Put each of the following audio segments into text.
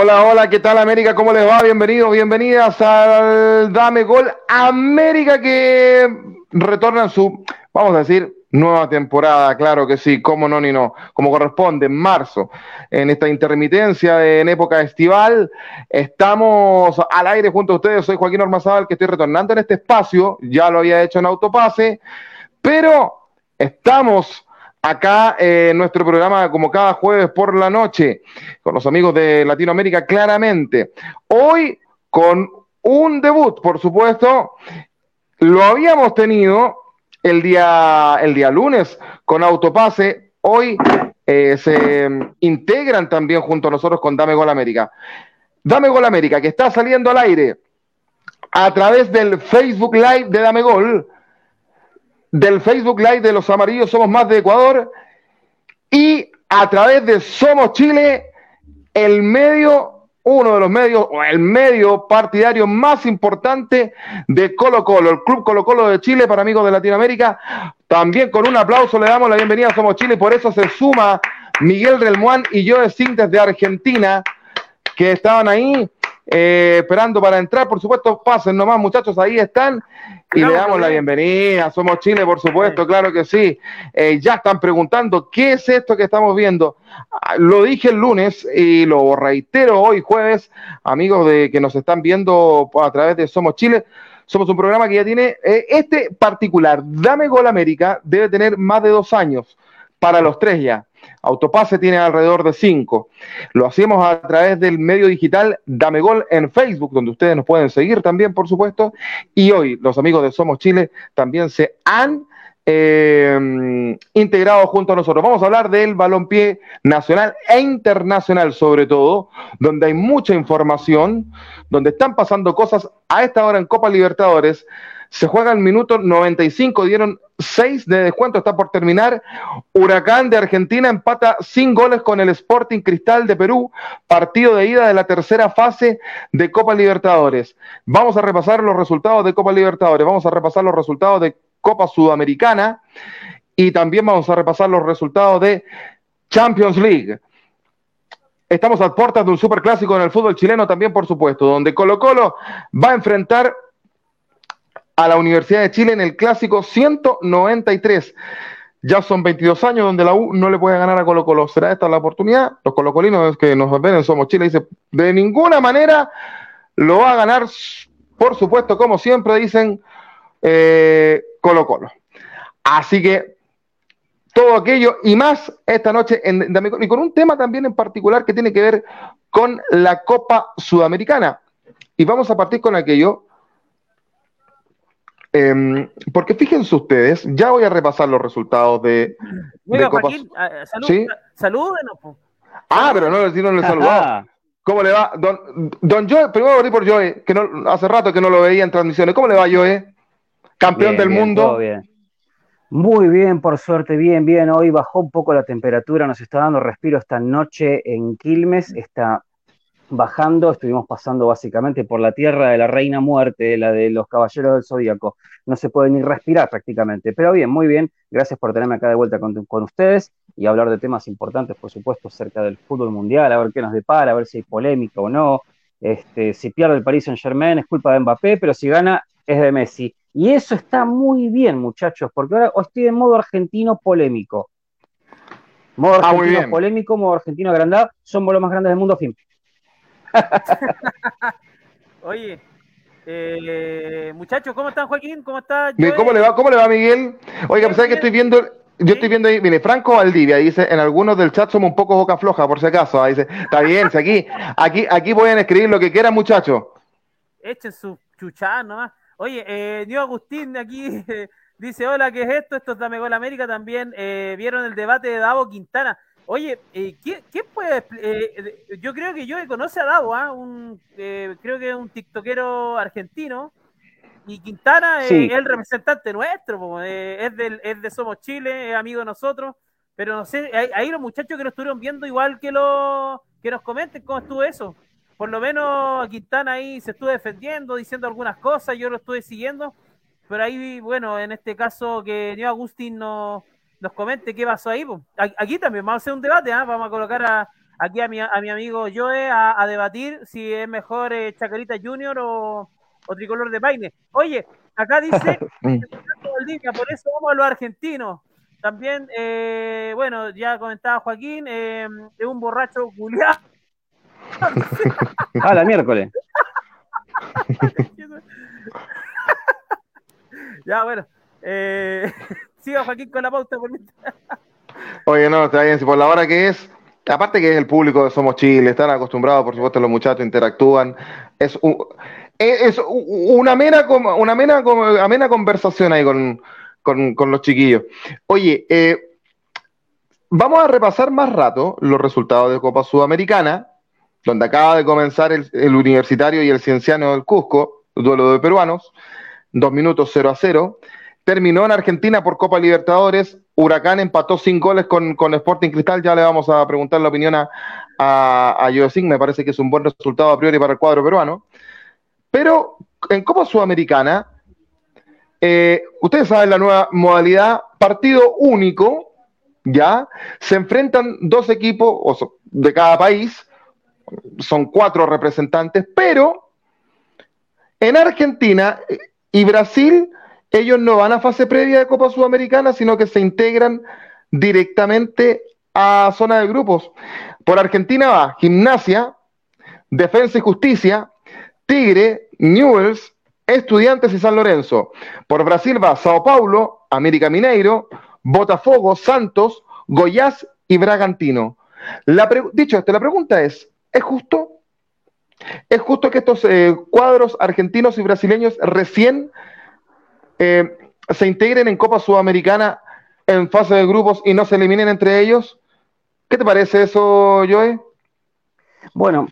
Hola, hola, ¿qué tal América? ¿Cómo les va? Bienvenidos, bienvenidas al Dame Gol América que retorna en su, vamos a decir, nueva temporada, claro que sí, cómo no ni no, como corresponde, en marzo, en esta intermitencia en época estival, estamos al aire junto a ustedes, soy Joaquín Ormazábal, que estoy retornando en este espacio, ya lo había hecho en Autopase, pero estamos acá en nuestro programa como cada jueves por la noche con los amigos de Latinoamérica claramente. Hoy con un debut, por supuesto, lo habíamos tenido el día, el día lunes con Autopase, hoy eh, se integran también junto a nosotros con Dame Gol América. Dame Gol América, que está saliendo al aire a través del Facebook Live de Dame Gol del Facebook Live de los Amarillos Somos Más de Ecuador y a través de Somos Chile, el medio, uno de los medios, o el medio partidario más importante de Colo Colo, el Club Colo Colo de Chile para amigos de Latinoamérica. También con un aplauso le damos la bienvenida a Somos Chile, por eso se suma Miguel Relmuán y Joe Sintes de Argentina, que estaban ahí eh, esperando para entrar. Por supuesto, pasen nomás, muchachos, ahí están. Y le damos la bienvenida. Somos Chile, por supuesto, claro que sí. Eh, ya están preguntando, ¿qué es esto que estamos viendo? Ah, lo dije el lunes y lo reitero hoy jueves, amigos de que nos están viendo a través de Somos Chile. Somos un programa que ya tiene, eh, este particular, Dame Gol América, debe tener más de dos años para los tres ya. Autopase tiene alrededor de cinco. Lo hacemos a través del medio digital Dame Gol en Facebook, donde ustedes nos pueden seguir también, por supuesto. Y hoy los amigos de Somos Chile también se han eh, integrado junto a nosotros. Vamos a hablar del balompié nacional e internacional, sobre todo, donde hay mucha información, donde están pasando cosas a esta hora en Copa Libertadores. Se juega el minuto 95, dieron 6 de descuento, está por terminar. Huracán de Argentina empata sin goles con el Sporting Cristal de Perú, partido de ida de la tercera fase de Copa Libertadores. Vamos a repasar los resultados de Copa Libertadores, vamos a repasar los resultados de Copa Sudamericana y también vamos a repasar los resultados de Champions League. Estamos a puertas de un superclásico en el fútbol chileno también, por supuesto, donde Colo Colo va a enfrentar a la Universidad de Chile en el clásico 193. Ya son 22 años donde la U no le puede ganar a Colo Colo. ¿Será esta la oportunidad? Los colocolinos que nos ven en Somos Chile dice de ninguna manera lo va a ganar, por supuesto, como siempre dicen, eh, Colo Colo. Así que todo aquello y más esta noche en, y con un tema también en particular que tiene que ver con la Copa Sudamericana. Y vamos a partir con aquello Em, porque fíjense ustedes, ya voy a repasar los resultados de. Mira, Joaquín, ah, ¿Sí? salúdenos. Ah, pero no, no le saludado. ¿Cómo le va? Don, don Joe, primero voy por Joe, que no, hace rato que no lo veía en transmisiones. ¿Cómo le va, Joe? Campeón del mundo. bien. Muy bien, por suerte, bien, bien. Hoy bajó un poco la temperatura, nos está dando respiro esta noche en Quilmes. Está bajando, estuvimos pasando básicamente por la tierra de la reina muerte, la de los caballeros del zodíaco. No se puede ni respirar prácticamente. Pero bien, muy bien. Gracias por tenerme acá de vuelta con, ustedes y hablar de temas importantes, por supuesto, acerca del fútbol mundial, a ver qué nos depara, a ver si hay polémica o no. Este, si pierde el Paris Saint Germain es culpa de Mbappé, pero si gana es de Messi. Y eso está muy bien, muchachos, porque ahora estoy en modo argentino polémico. Modo ah, argentino polémico, modo argentino agrandado, somos los más grandes del mundo, fin. Oye, eh, muchachos, ¿cómo están, Joaquín? ¿Cómo está? ¿Cómo le va? ¿Cómo le va, Miguel? Oiga, pues que estoy viendo, yo estoy viendo ahí, mire, Franco Valdivia dice, en algunos del chat somos un poco boca floja, por si acaso. Dice, está bien, si aquí, aquí, aquí pueden escribir lo que quieran, muchachos. Echen su chuchada nomás. Oye, eh, Diego Agustín de aquí dice, hola, ¿qué es esto? Esto es Dame Gol América también. Eh, ¿Vieron el debate de Davo Quintana? Oye, eh, ¿quién, puede? Eh, yo creo que yo conoce a Davo, ¿ah? un, eh, creo que es un tiktokero argentino. Y Quintana es el representante nuestro, es, del, es de Somos Chile, es amigo de nosotros. Pero no sé, ahí los muchachos que lo estuvieron viendo, igual que, lo, que nos comenten cómo estuvo eso. Por lo menos Quintana ahí se estuvo defendiendo, diciendo algunas cosas, yo lo estuve siguiendo. Pero ahí, bueno, en este caso que Neo Agustín no nos comente qué pasó ahí. Aquí también vamos a hacer un debate, ¿ah? vamos a colocar a, aquí a mi, a mi amigo Joe a, debatir si es mejor eh, Chacarita Junior o, Tricolor de Paine. Oye, acá dice, por eso vamos a los argentinos. También, eh, bueno, ya comentaba Joaquín, eh, es un borracho culiado. ah, la miércoles. ya, bueno. Eh, con Oye, no, está bien. Si por la hora que es, aparte que es el público de Somos Chile, están acostumbrados, por supuesto, los muchachos interactúan. Es, es una mera, una mera, amena conversación ahí con, con, los chiquillos. Oye, eh, vamos a repasar más rato los resultados de Copa Sudamericana, donde acaba de comenzar el, el Universitario y el Cienciano del Cusco, duelo de peruanos, dos minutos 0 a 0. Terminó en Argentina por Copa Libertadores. Huracán empató sin goles con, Sporting Cristal. Ya le vamos a preguntar la opinión a, a, a Me parece que es un buen resultado a priori para el cuadro peruano. Pero en Copa Sudamericana, eh, ustedes saben la nueva modalidad, partido único, ¿ya? Se enfrentan dos equipos de cada país, son cuatro representantes, pero en Argentina y Brasil ellos no van a fase previa de Copa Sudamericana, sino que se integran directamente a zona de grupos. Por Argentina va Gimnasia, Defensa y Justicia, Tigre, Newells, Estudiantes y San Lorenzo. Por Brasil va Sao Paulo, América Mineiro, Botafogo, Santos, Goiás y Bragantino. dicho esto, la pregunta es, ¿es justo? ¿Es justo que estos eh, cuadros argentinos y brasileños recién eh, se integren en Copa Sudamericana en fase de grupos y no se eliminen entre ellos. ¿Qué te parece eso, Joe? Bueno,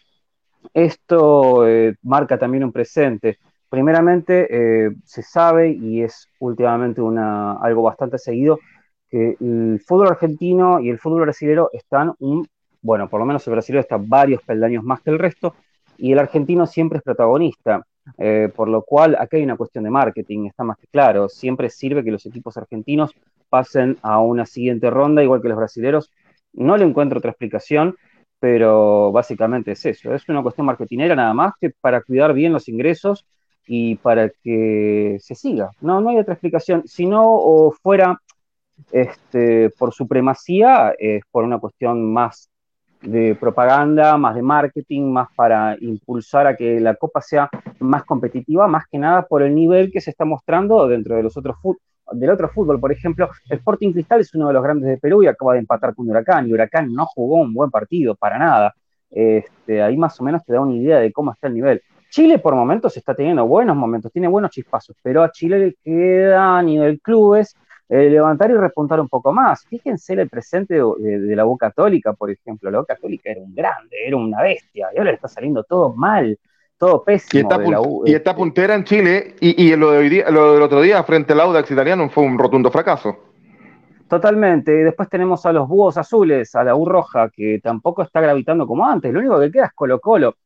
esto eh, marca también un presente. Primeramente, eh, se sabe, y es últimamente una, algo bastante seguido, que el fútbol argentino y el fútbol brasileño están un, bueno, por lo menos el brasileño está varios peldaños más que el resto, y el argentino siempre es protagonista. Eh, por lo cual, aquí hay una cuestión de marketing, está más que claro. Siempre sirve que los equipos argentinos pasen a una siguiente ronda, igual que los brasileños. No le encuentro otra explicación, pero básicamente es eso. Es una cuestión marketinera nada más que para cuidar bien los ingresos y para que se siga. No, no hay otra explicación. Si no fuera este, por supremacía, es por una cuestión más de propaganda, más de marketing, más para impulsar a que la Copa sea más competitiva, más que nada por el nivel que se está mostrando dentro de los otros del otro fútbol. Por ejemplo, el Sporting Cristal es uno de los grandes de Perú y acaba de empatar con Huracán, y Huracán no jugó un buen partido, para nada. Este, ahí más o menos te da una idea de cómo está el nivel. Chile por momentos está teniendo buenos momentos, tiene buenos chispazos, pero a Chile le queda a nivel clubes eh, levantar y repuntar un poco más. Fíjense el presente de, la U Católica, por ejemplo. La U Católica era un grande, era una bestia, y ahora le está saliendo todo mal, todo pésimo. Y está, puntera en Chile, y, lo, de hoy día, lo del otro día frente al Audax italiano fue un rotundo fracaso. Totalmente. Y después tenemos a los búhos azules, a la U roja, que tampoco está gravitando como antes. Lo único que queda es Colo Colo.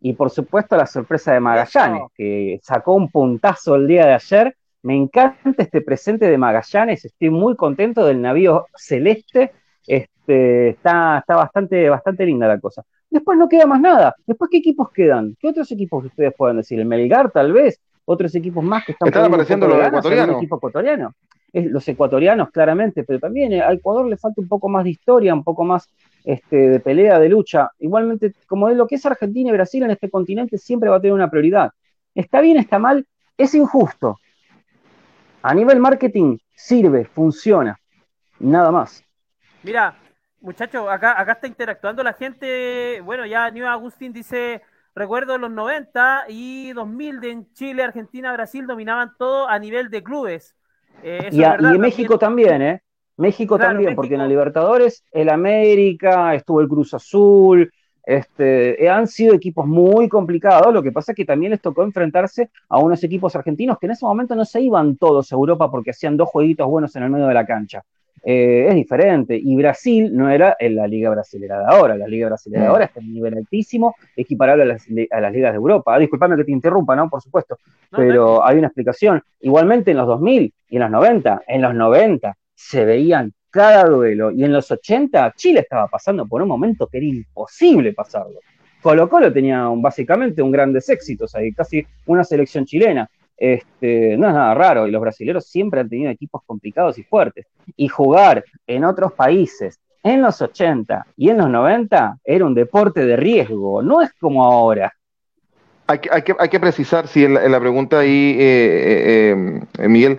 Y por supuesto la sorpresa de Magallanes, que sacó un puntazo el día de ayer me encanta este presente de Magallanes, estoy muy contento del navío celeste, este, está, está bastante, bastante linda la cosa. Después no queda más nada. Después, ¿qué equipos quedan? ¿Qué otros equipos ustedes pueden decir? ¿El Melgar, tal vez? ¿Otros equipos más que están, están apareciendo los ecuatorianos? Equipo ecuatoriano. Es, los ecuatorianos, claramente, pero también a Ecuador le falta un poco más de historia, un poco más este, de pelea, de lucha. Igualmente, como es lo que es Argentina y Brasil en este continente, siempre va a tener una prioridad. Está bien, está mal, es injusto, a nivel marketing sirve, funciona, nada más. Mira, muchachos, acá, acá está interactuando la gente. Bueno, ya New Agustín dice, recuerdo los 90 y 2000 de en Chile, Argentina, Brasil dominaban todo a nivel de clubes. Eh, y, en México también, ¿eh? México también, porque en la Libertadores, el América, estuvo el Cruz Azul, este, eh, han sido equipos muy complicados, lo que pasa es que también les tocó enfrentarse a unos equipos argentinos que en ese momento no se iban todos a Europa porque hacían dos jueguitos buenos en el medio de la cancha. Eh, es diferente. Y Brasil no era en la Liga Brasilera de ahora. La Liga Brasilera de mm. ahora está en un nivel altísimo, equiparable a las, ligas de Europa. Ah, disculpame que te interrumpa, ¿no? Por supuesto. pero hay una explicación. Igualmente en los 2000 y en los 90, en los 90 se veían cada duelo. Y en los 80 Chile estaba pasando por un momento que era imposible pasarlo. Colo Colo tenía básicamente un grandes éxitos ahí, casi una selección chilena. Este, no es nada raro, y los brasileños siempre han tenido equipos complicados y fuertes. Y jugar en otros países en los 80 y en los 90 era un deporte de riesgo, no es como ahora. Hay que, hay que, precisar, sí, en la, pregunta ahí, eh, eh, eh, Miguel,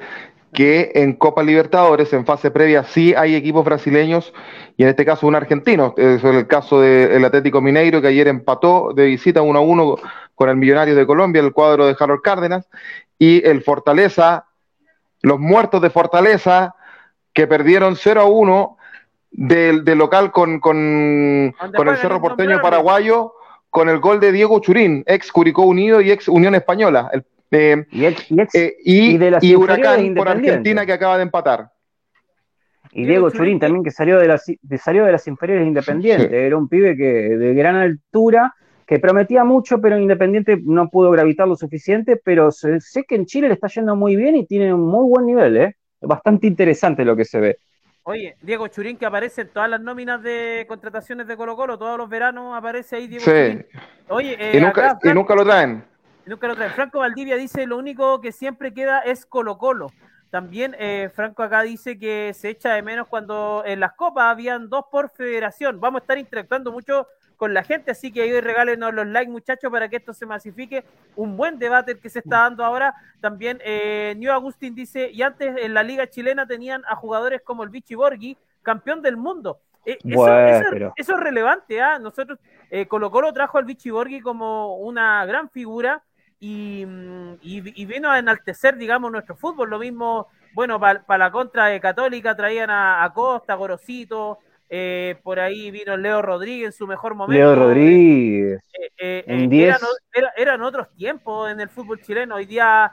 que en Copa Libertadores, en fase previa, sí hay equipos brasileños y en este caso un argentino. Es el caso del Atlético Mineiro, que ayer empató de visita 1 a 1 con el Millonario de Colombia, el cuadro de Harold Cárdenas, y el Fortaleza, los muertos de Fortaleza, que perdieron 0 a 1 del, local con, con, el Cerro Porteño Paraguayo, con el gol de Diego Churín, ex Curicó Unido y ex Unión Española. Eh, y, eh, y, Huracán por Argentina que acaba de empatar. Y Diego Churín también que salió de las, salió de las inferiores independientes. Era un pibe que de gran altura, que prometía mucho, pero Independiente no pudo gravitar lo suficiente. Pero sé, que en Chile le está yendo muy bien y tiene un muy buen nivel. ¿eh? Bastante interesante lo que se ve. Oye, Diego Churín que aparece en todas las nóminas de contrataciones de Colo Colo, todos los veranos aparece ahí Diego sí. Oye, eh, y, nunca, y, nunca, lo traen. Nunca lo traen. Franco Valdivia dice, lo único que siempre queda es Colo Colo. También eh, Franco acá dice que se echa de menos cuando en las copas habían dos por federación. Vamos a estar interactuando mucho con la gente, así que ahí regálenos los likes, muchachos, para que esto se masifique. Un buen debate que se está dando ahora. También eh, New Agustín dice, y antes en la liga chilena tenían a jugadores como el Vichy Borghi, campeón del mundo. Eh, eso, es relevante, ¿ah? Nosotros, eh, Colo Colo trajo al Vichy Borghi como una gran figura y, y, vino a enaltecer, digamos, nuestro fútbol. Lo mismo, bueno, para la contra de Católica traían a, a Costa, Gorosito, eh, por ahí vino Leo Rodríguez en su mejor momento. Leo Rodríguez. Eh, eh, eran, otros tiempos en el fútbol chileno. Hoy día,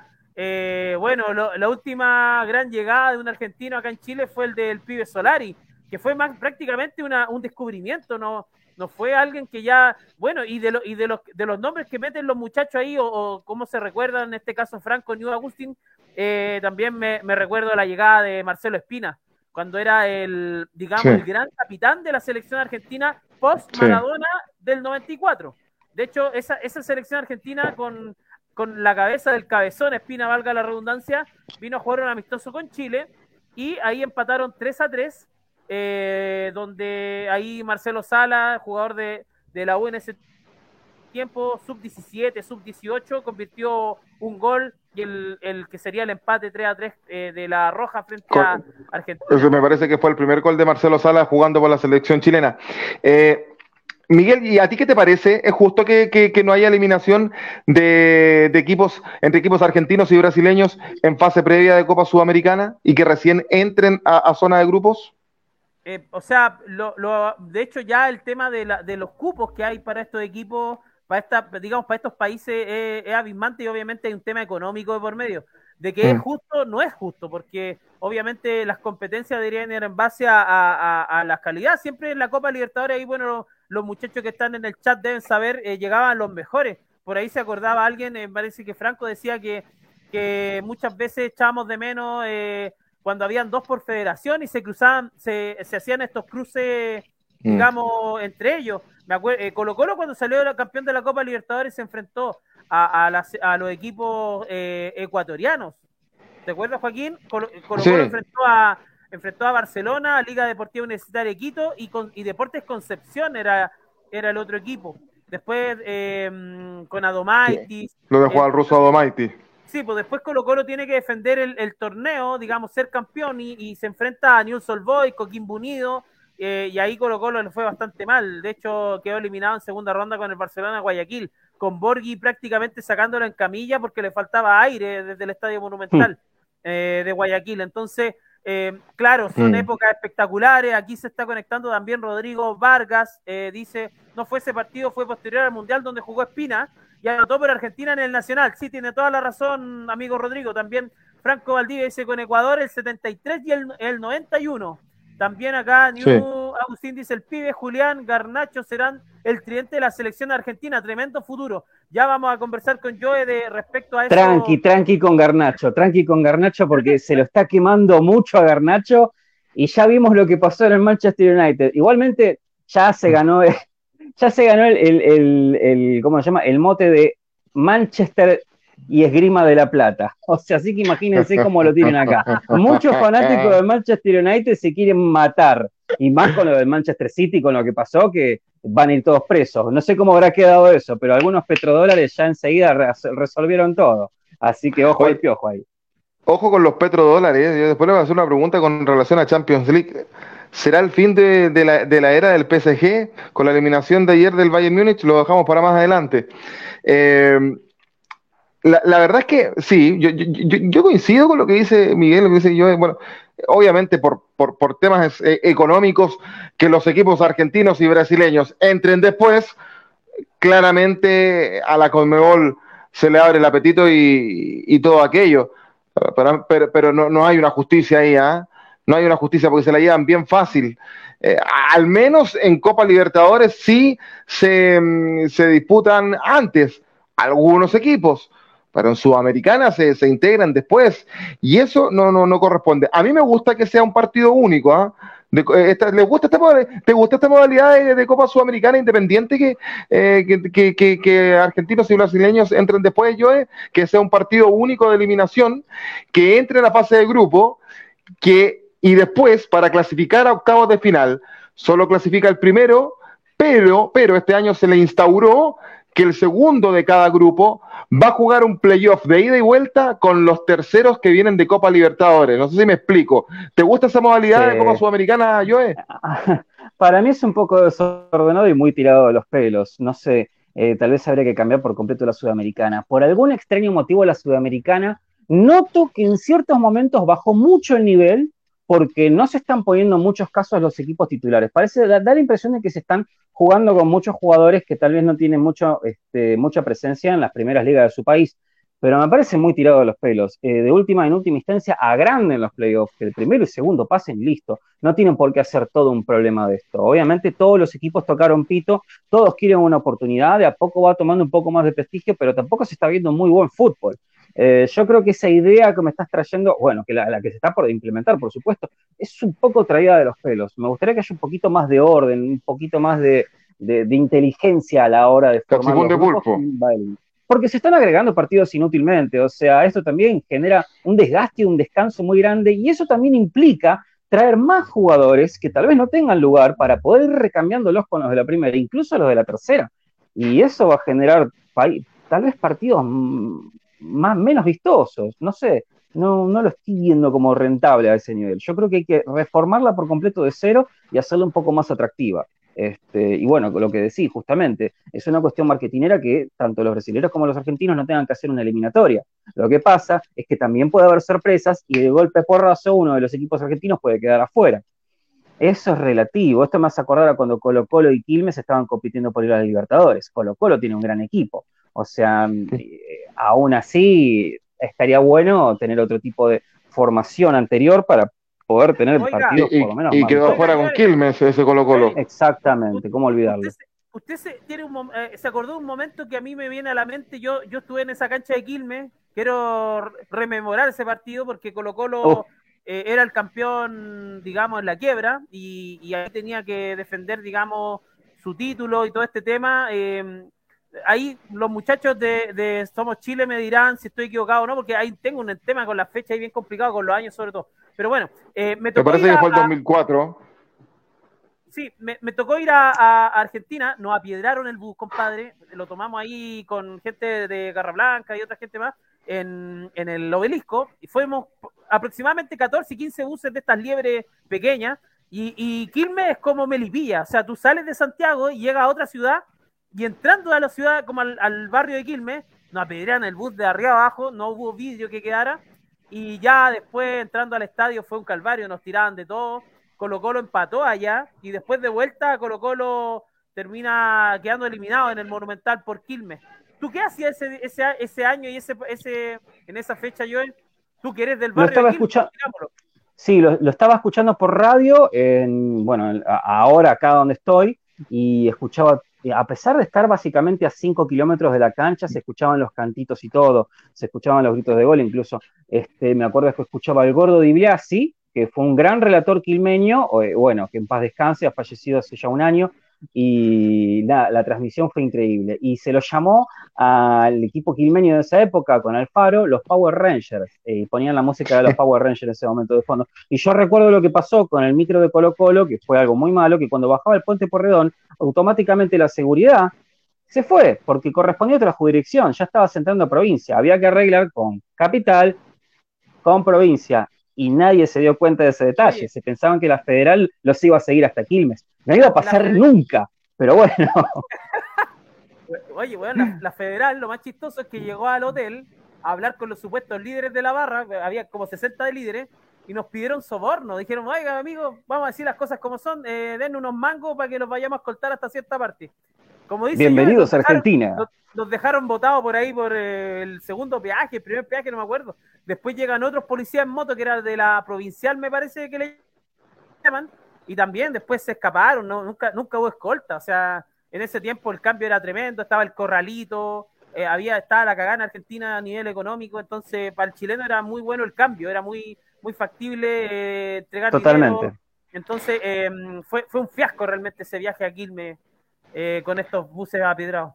bueno, la última gran llegada de un argentino acá en Chile fue el del pibe Solari, que fue más prácticamente un descubrimiento, ¿no? No fue alguien que ya, bueno, y de, lo, y de, los, de los nombres que meten los muchachos ahí, o, o cómo se recuerdan, en este caso Franco New Agustín, también me, me recuerdo la llegada de Marcelo Espina cuando era el, digamos, el gran capitán de la selección argentina post Maradona del 94. De hecho, esa, esa selección argentina con, con la cabeza del cabezón, Espina, valga la redundancia, vino a jugar un amistoso con Chile y ahí empataron 3 a 3, eh, donde ahí Marcelo Sala, jugador de, de la U en ese tiempo, sub-17, sub-18, convirtió un gol y el, que sería el empate 3 a 3 eh, de la Roja frente a Argentina. Eso me parece que fue el primer gol de Marcelo Sala jugando por la selección chilena. Eh, Miguel, ¿y a ti qué te parece? ¿Es justo que, no haya eliminación de, equipos entre equipos argentinos y brasileños en fase previa de Copa Sudamericana y que recién entren a, zona de grupos? Eh, o sea, lo, de hecho ya el tema de, la, de los cupos que hay para estos equipos para esta, digamos, para estos países es, abismante y obviamente hay un tema económico de por medio. De que es mm. justo, no es justo, porque obviamente las competencias deberían ir en base a, a, la calidad. Siempre en la Copa Libertadores, ahí, bueno, los, muchachos que están en el chat deben saber, eh, llegaban los mejores. Por ahí se acordaba alguien, me parece que Franco decía que, que muchas veces echábamos de menos eh, cuando habían dos por federación y se cruzaban, se, se hacían estos cruces, mm. digamos, entre ellos. Me acuerdo, eh, Colo Colo cuando salió el campeón de la Copa Libertadores se enfrentó a, a, los equipos eh, ecuatorianos. ¿Te acuerdas, Joaquín? Colo, Colo, enfrentó a enfrentó a Barcelona, Liga Deportiva Universitaria Quito y, con, y Deportes Concepción era, era el otro equipo. Después em, con Adomaitis. Lo dejó al ruso Adomaitis. Sí, pues después Colo Colo tiene que defender el, torneo, digamos, ser campeón y, y, se enfrenta a Newell's Old Boys, Coquimbo Unido, eh, y ahí Colo Colo le fue bastante mal. De hecho, quedó eliminado en segunda ronda con el Barcelona Guayaquil, con Borghi prácticamente sacándolo en camilla porque le faltaba aire desde el Estadio Monumental hmm. eh, de Guayaquil. Entonces, eh, claro, son hmm. épocas espectaculares. Aquí se está conectando también Rodrigo Vargas. dice, no fue ese partido, fue posterior al Mundial donde jugó Espina y anotó por Argentina en el Nacional. Sí, tiene toda la razón, amigo Rodrigo. También Franco Valdivia dice con Ecuador el 73 y el, el 91. También acá New Agustín dice el pibe Julián Garnacho serán el tridente de la selección argentina, tremendo futuro. Ya vamos a conversar con Joe de respecto a eso. Tranqui, tranqui con Garnacho, tranqui con Garnacho porque se lo está quemando mucho a Garnacho y ya vimos lo que pasó en el Manchester United. Igualmente, ya se ganó, ya se ganó el, el, el, ¿cómo se llama? El mote de Manchester y Esgrima de la Plata. O sea, así que imagínense cómo lo tienen acá. Muchos fanáticos del Manchester United se quieren matar, y más con lo del Manchester City, con lo que pasó, que van a ir todos presos. No sé cómo habrá quedado eso, pero algunos petrodólares ya enseguida resolvieron todo. Así que ojo al piojo ahí. Ojo con los petrodólares. Yo después le voy a hacer una pregunta con relación a Champions League. ¿Será el fin de, la, era del PSG con la eliminación de ayer del Bayern Múnich? Lo dejamos para más adelante. Eh, la, verdad es que sí, yo, coincido con lo que dice Miguel, bueno, obviamente por, temas eh, económicos, que los equipos argentinos y brasileños entren después, claramente a la Conmebol se le abre el apetito y, todo aquello, pero, no, hay una justicia ahí, ¿ah? No hay una justicia porque se la llevan bien fácil. Eh, al menos en Copa Libertadores sí se, mm, se disputan antes algunos equipos pero en Sudamericana se, se, integran después y eso no, no, no corresponde. A mí me gusta que sea un partido único. ¿ah? Eh, gusta esta, ¿Te gusta esta modalidad de, Copa Sudamericana independiente eh, que, que, que, argentinos y brasileños entren después, yo que sea un partido único de eliminación, que entre en la fase de grupo, que y después para clasificar a octavos de final solo clasifica el primero, pero, pero este año se le instauró que el segundo de cada grupo va a jugar un playoff de ida y vuelta con los terceros que vienen de Copa Libertadores. No sé si me explico. ¿Te gusta esa modalidad de Copa Sudamericana, Joe? Para mí es un poco desordenado y muy tirado de los pelos. No sé, eh, tal vez habría que cambiar por completo la Sudamericana. Por algún extraño motivo, la Sudamericana noto que en ciertos momentos bajó mucho el nivel porque no se están poniendo muchos casos los equipos titulares. Parece dar la impresión de que se están jugando con muchos jugadores que tal vez no tienen mucho, este, mucha presencia en las primeras ligas de su país, pero me parece muy tirado de los pelos. Eh, de última, en última instancia, agranden los playoffs, que el primero y segundo pasen listo. No tienen por qué hacer todo un problema de esto. Obviamente todos los equipos tocaron pito, todos quieren una oportunidad, de a poco va tomando un poco más de prestigio, pero tampoco se está viendo muy buen fútbol. Eh, yo creo que esa idea que me estás trayendo, bueno, que la, que se está por implementar, por supuesto, es un poco traída de los pelos. Me gustaría que haya un poquito más de orden, un poquito más de, inteligencia a la hora de formar los grupos, Porque se están agregando partidos inútilmente, o sea, esto también genera un desgaste y un descanso muy grande, y eso también implica traer más jugadores que tal vez no tengan lugar para poder ir recambiándolos con los de la primera, incluso los de la tercera. Y eso va a generar tal vez partidos más, menos vistosos, no sé, no, no lo estoy viendo como rentable a ese nivel. Yo creo que hay que reformarla por completo de cero y hacerla un poco más atractiva. Este, y bueno, lo que decís, justamente, es una cuestión marketinera que tanto los brasileños como los argentinos no tengan que hacer una eliminatoria. Lo que pasa es que también puede haber sorpresas y de golpe porrazo uno de los equipos argentinos puede quedar afuera. Eso es relativo. Esto me hace acordar a cuando Colo Colo y Quilmes estaban compitiendo por ir a los Libertadores. Colo Colo tiene un gran equipo. O sea, eh, aún así estaría bueno tener otro tipo de formación anterior para poder tener partidos por lo menos. Y, quedó fuera con Quilmes ese Colo Colo. Exactamente, ¿cómo olvidarlo? Usted, se, tiene un, eh, se acordó de un momento que a mí me viene a la mente, yo, yo estuve en esa cancha de Quilmes, quiero rememorar ese partido porque Colo Colo oh. eh, era el campeón, digamos, en la quiebra y, y, ahí tenía que defender, digamos, su título y todo este tema. Eh, ahí los muchachos de, Somos Chile me dirán si estoy equivocado o no, porque ahí tengo un tema con la fecha ahí bien complicado, con los años sobre todo. Pero bueno, eh, me tocó. parece que fue el 2004? sí, me, tocó ir a, Argentina, nos apiedraron el bus, compadre, lo tomamos ahí con gente de Garra Blanca y otra gente más en, el obelisco, y fuimos aproximadamente 14 y 15 buses de estas liebres pequeñas, y, y Quilmes es como Melipilla, o sea, tú sales de Santiago y llegas a otra ciudad y entrando a la ciudad, como al, barrio de Quilmes, nos apedrearon el bus de arriba abajo, no hubo vídeo que quedara. Y ya después, entrando al estadio, fue un calvario, nos tiraban de todo. Colo Colo empató allá y después de vuelta, Colo Colo termina quedando eliminado en el Monumental por Quilmes. ¿Tú qué hacías ese, ese, ese año y ese, ese, en esa fecha, Joel? ¿Tú que eres del barrio? Lo estaba escuchando. Sí, lo, lo, estaba escuchando por radio, en, bueno, ahora acá donde estoy, y escuchaba a pesar de estar básicamente a 5 kilómetros de la cancha, se escuchaban los cantitos y todo, se escuchaban los gritos de gol, incluso este, me acuerdo que escuchaba el gordo Di Biasi, que fue un gran relator quilmeño, eh, bueno, que en paz descanse, ha fallecido hace ya un año, y la, transmisión fue increíble. Y se lo llamó al equipo quilmeño de esa época, con Alfaro, los Power Rangers. y eh, ponían la música de los Power Rangers en ese momento de fondo. Y yo recuerdo lo que pasó con el micro de Colo Colo, que fue algo muy malo, que cuando bajaba el puente Porredón, automáticamente la seguridad se fue, porque correspondía a otra jurisdicción, ya estaba centrando a provincia. Había que arreglar con capital, con provincia y nadie se dio cuenta de ese detalle. Se pensaban que la federal los iba a seguir hasta Quilmes. No iba a pasar nunca, pero bueno. Oye, bueno, la, federal, lo más chistoso es que llegó al hotel a hablar con los supuestos líderes de la barra, había como 60 de líderes, y nos pidieron soborno. Dijeron, oiga, amigo, vamos a decir las cosas como son, eh, den unos mangos para que los vayamos a escoltar hasta cierta parte. Como dice Bienvenidos a Argentina. Nos, dejaron votados por ahí por eh, el segundo peaje, el primer peaje, no me acuerdo. Después llegan otros policías en moto, que era de la provincial, me parece que le llaman, y también después se escaparon, ¿no? nunca, nunca hubo escolta. O sea, en ese tiempo el cambio era tremendo, estaba el corralito, eh, había, estaba la cagada en Argentina a nivel económico, entonces para el chileno era muy bueno el cambio, era muy, muy factible eh, entregar Totalmente. Entonces em, fue, fue un fiasco realmente ese viaje a Quilmes eh, con estos buses apidrados.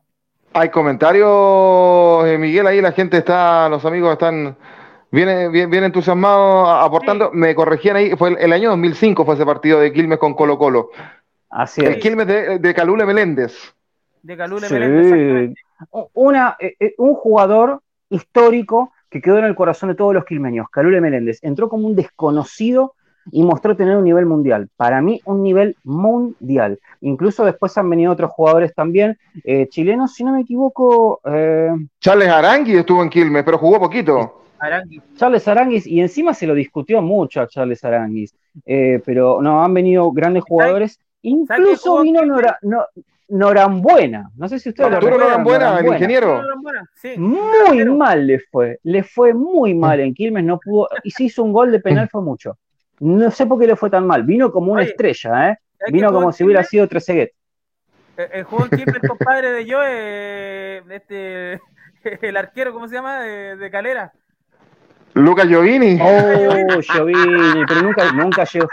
Hay comentarios, eh, Miguel, ahí la gente está, los amigos están bien, bien, entusiasmados aportando. Me corregían ahí, fue el, año 2005 fue ese partido de Quilmes con Colo Colo. Así es. El Quilmes de, Calule Meléndez. De Calule Meléndez. Una, eh, un jugador histórico que quedó en el corazón de todos los quilmeños, Calule Meléndez. Entró como un desconocido y mostró tener un nivel mundial. Para mí, un nivel mundial. Incluso después han venido otros jugadores también, eh, chilenos, si no me equivoco. Eh, Charles Aranguis estuvo en Quilmes, pero jugó poquito. Charles Aranguis, y encima se lo discutió mucho a Charles Aranguis. Eh, pero no, han venido grandes jugadores. Incluso vino Nora, no, Norambuena. No sé si ustedes lo recuerdan. Norambuena, el ingeniero. Muy mal le fue. Le fue muy mal en Quilmes. No pudo. Y si hizo un gol de penal fue mucho. No sé por qué le fue tan mal. Vino como una estrella, ¿eh? Vino como si hubiera sido Trezeguet. El, el juego en el compadre de yo, este, el arquero, ¿cómo se llama? De, Calera. Luca Giovini. Oh, Giovini, pero nunca, nunca llegó.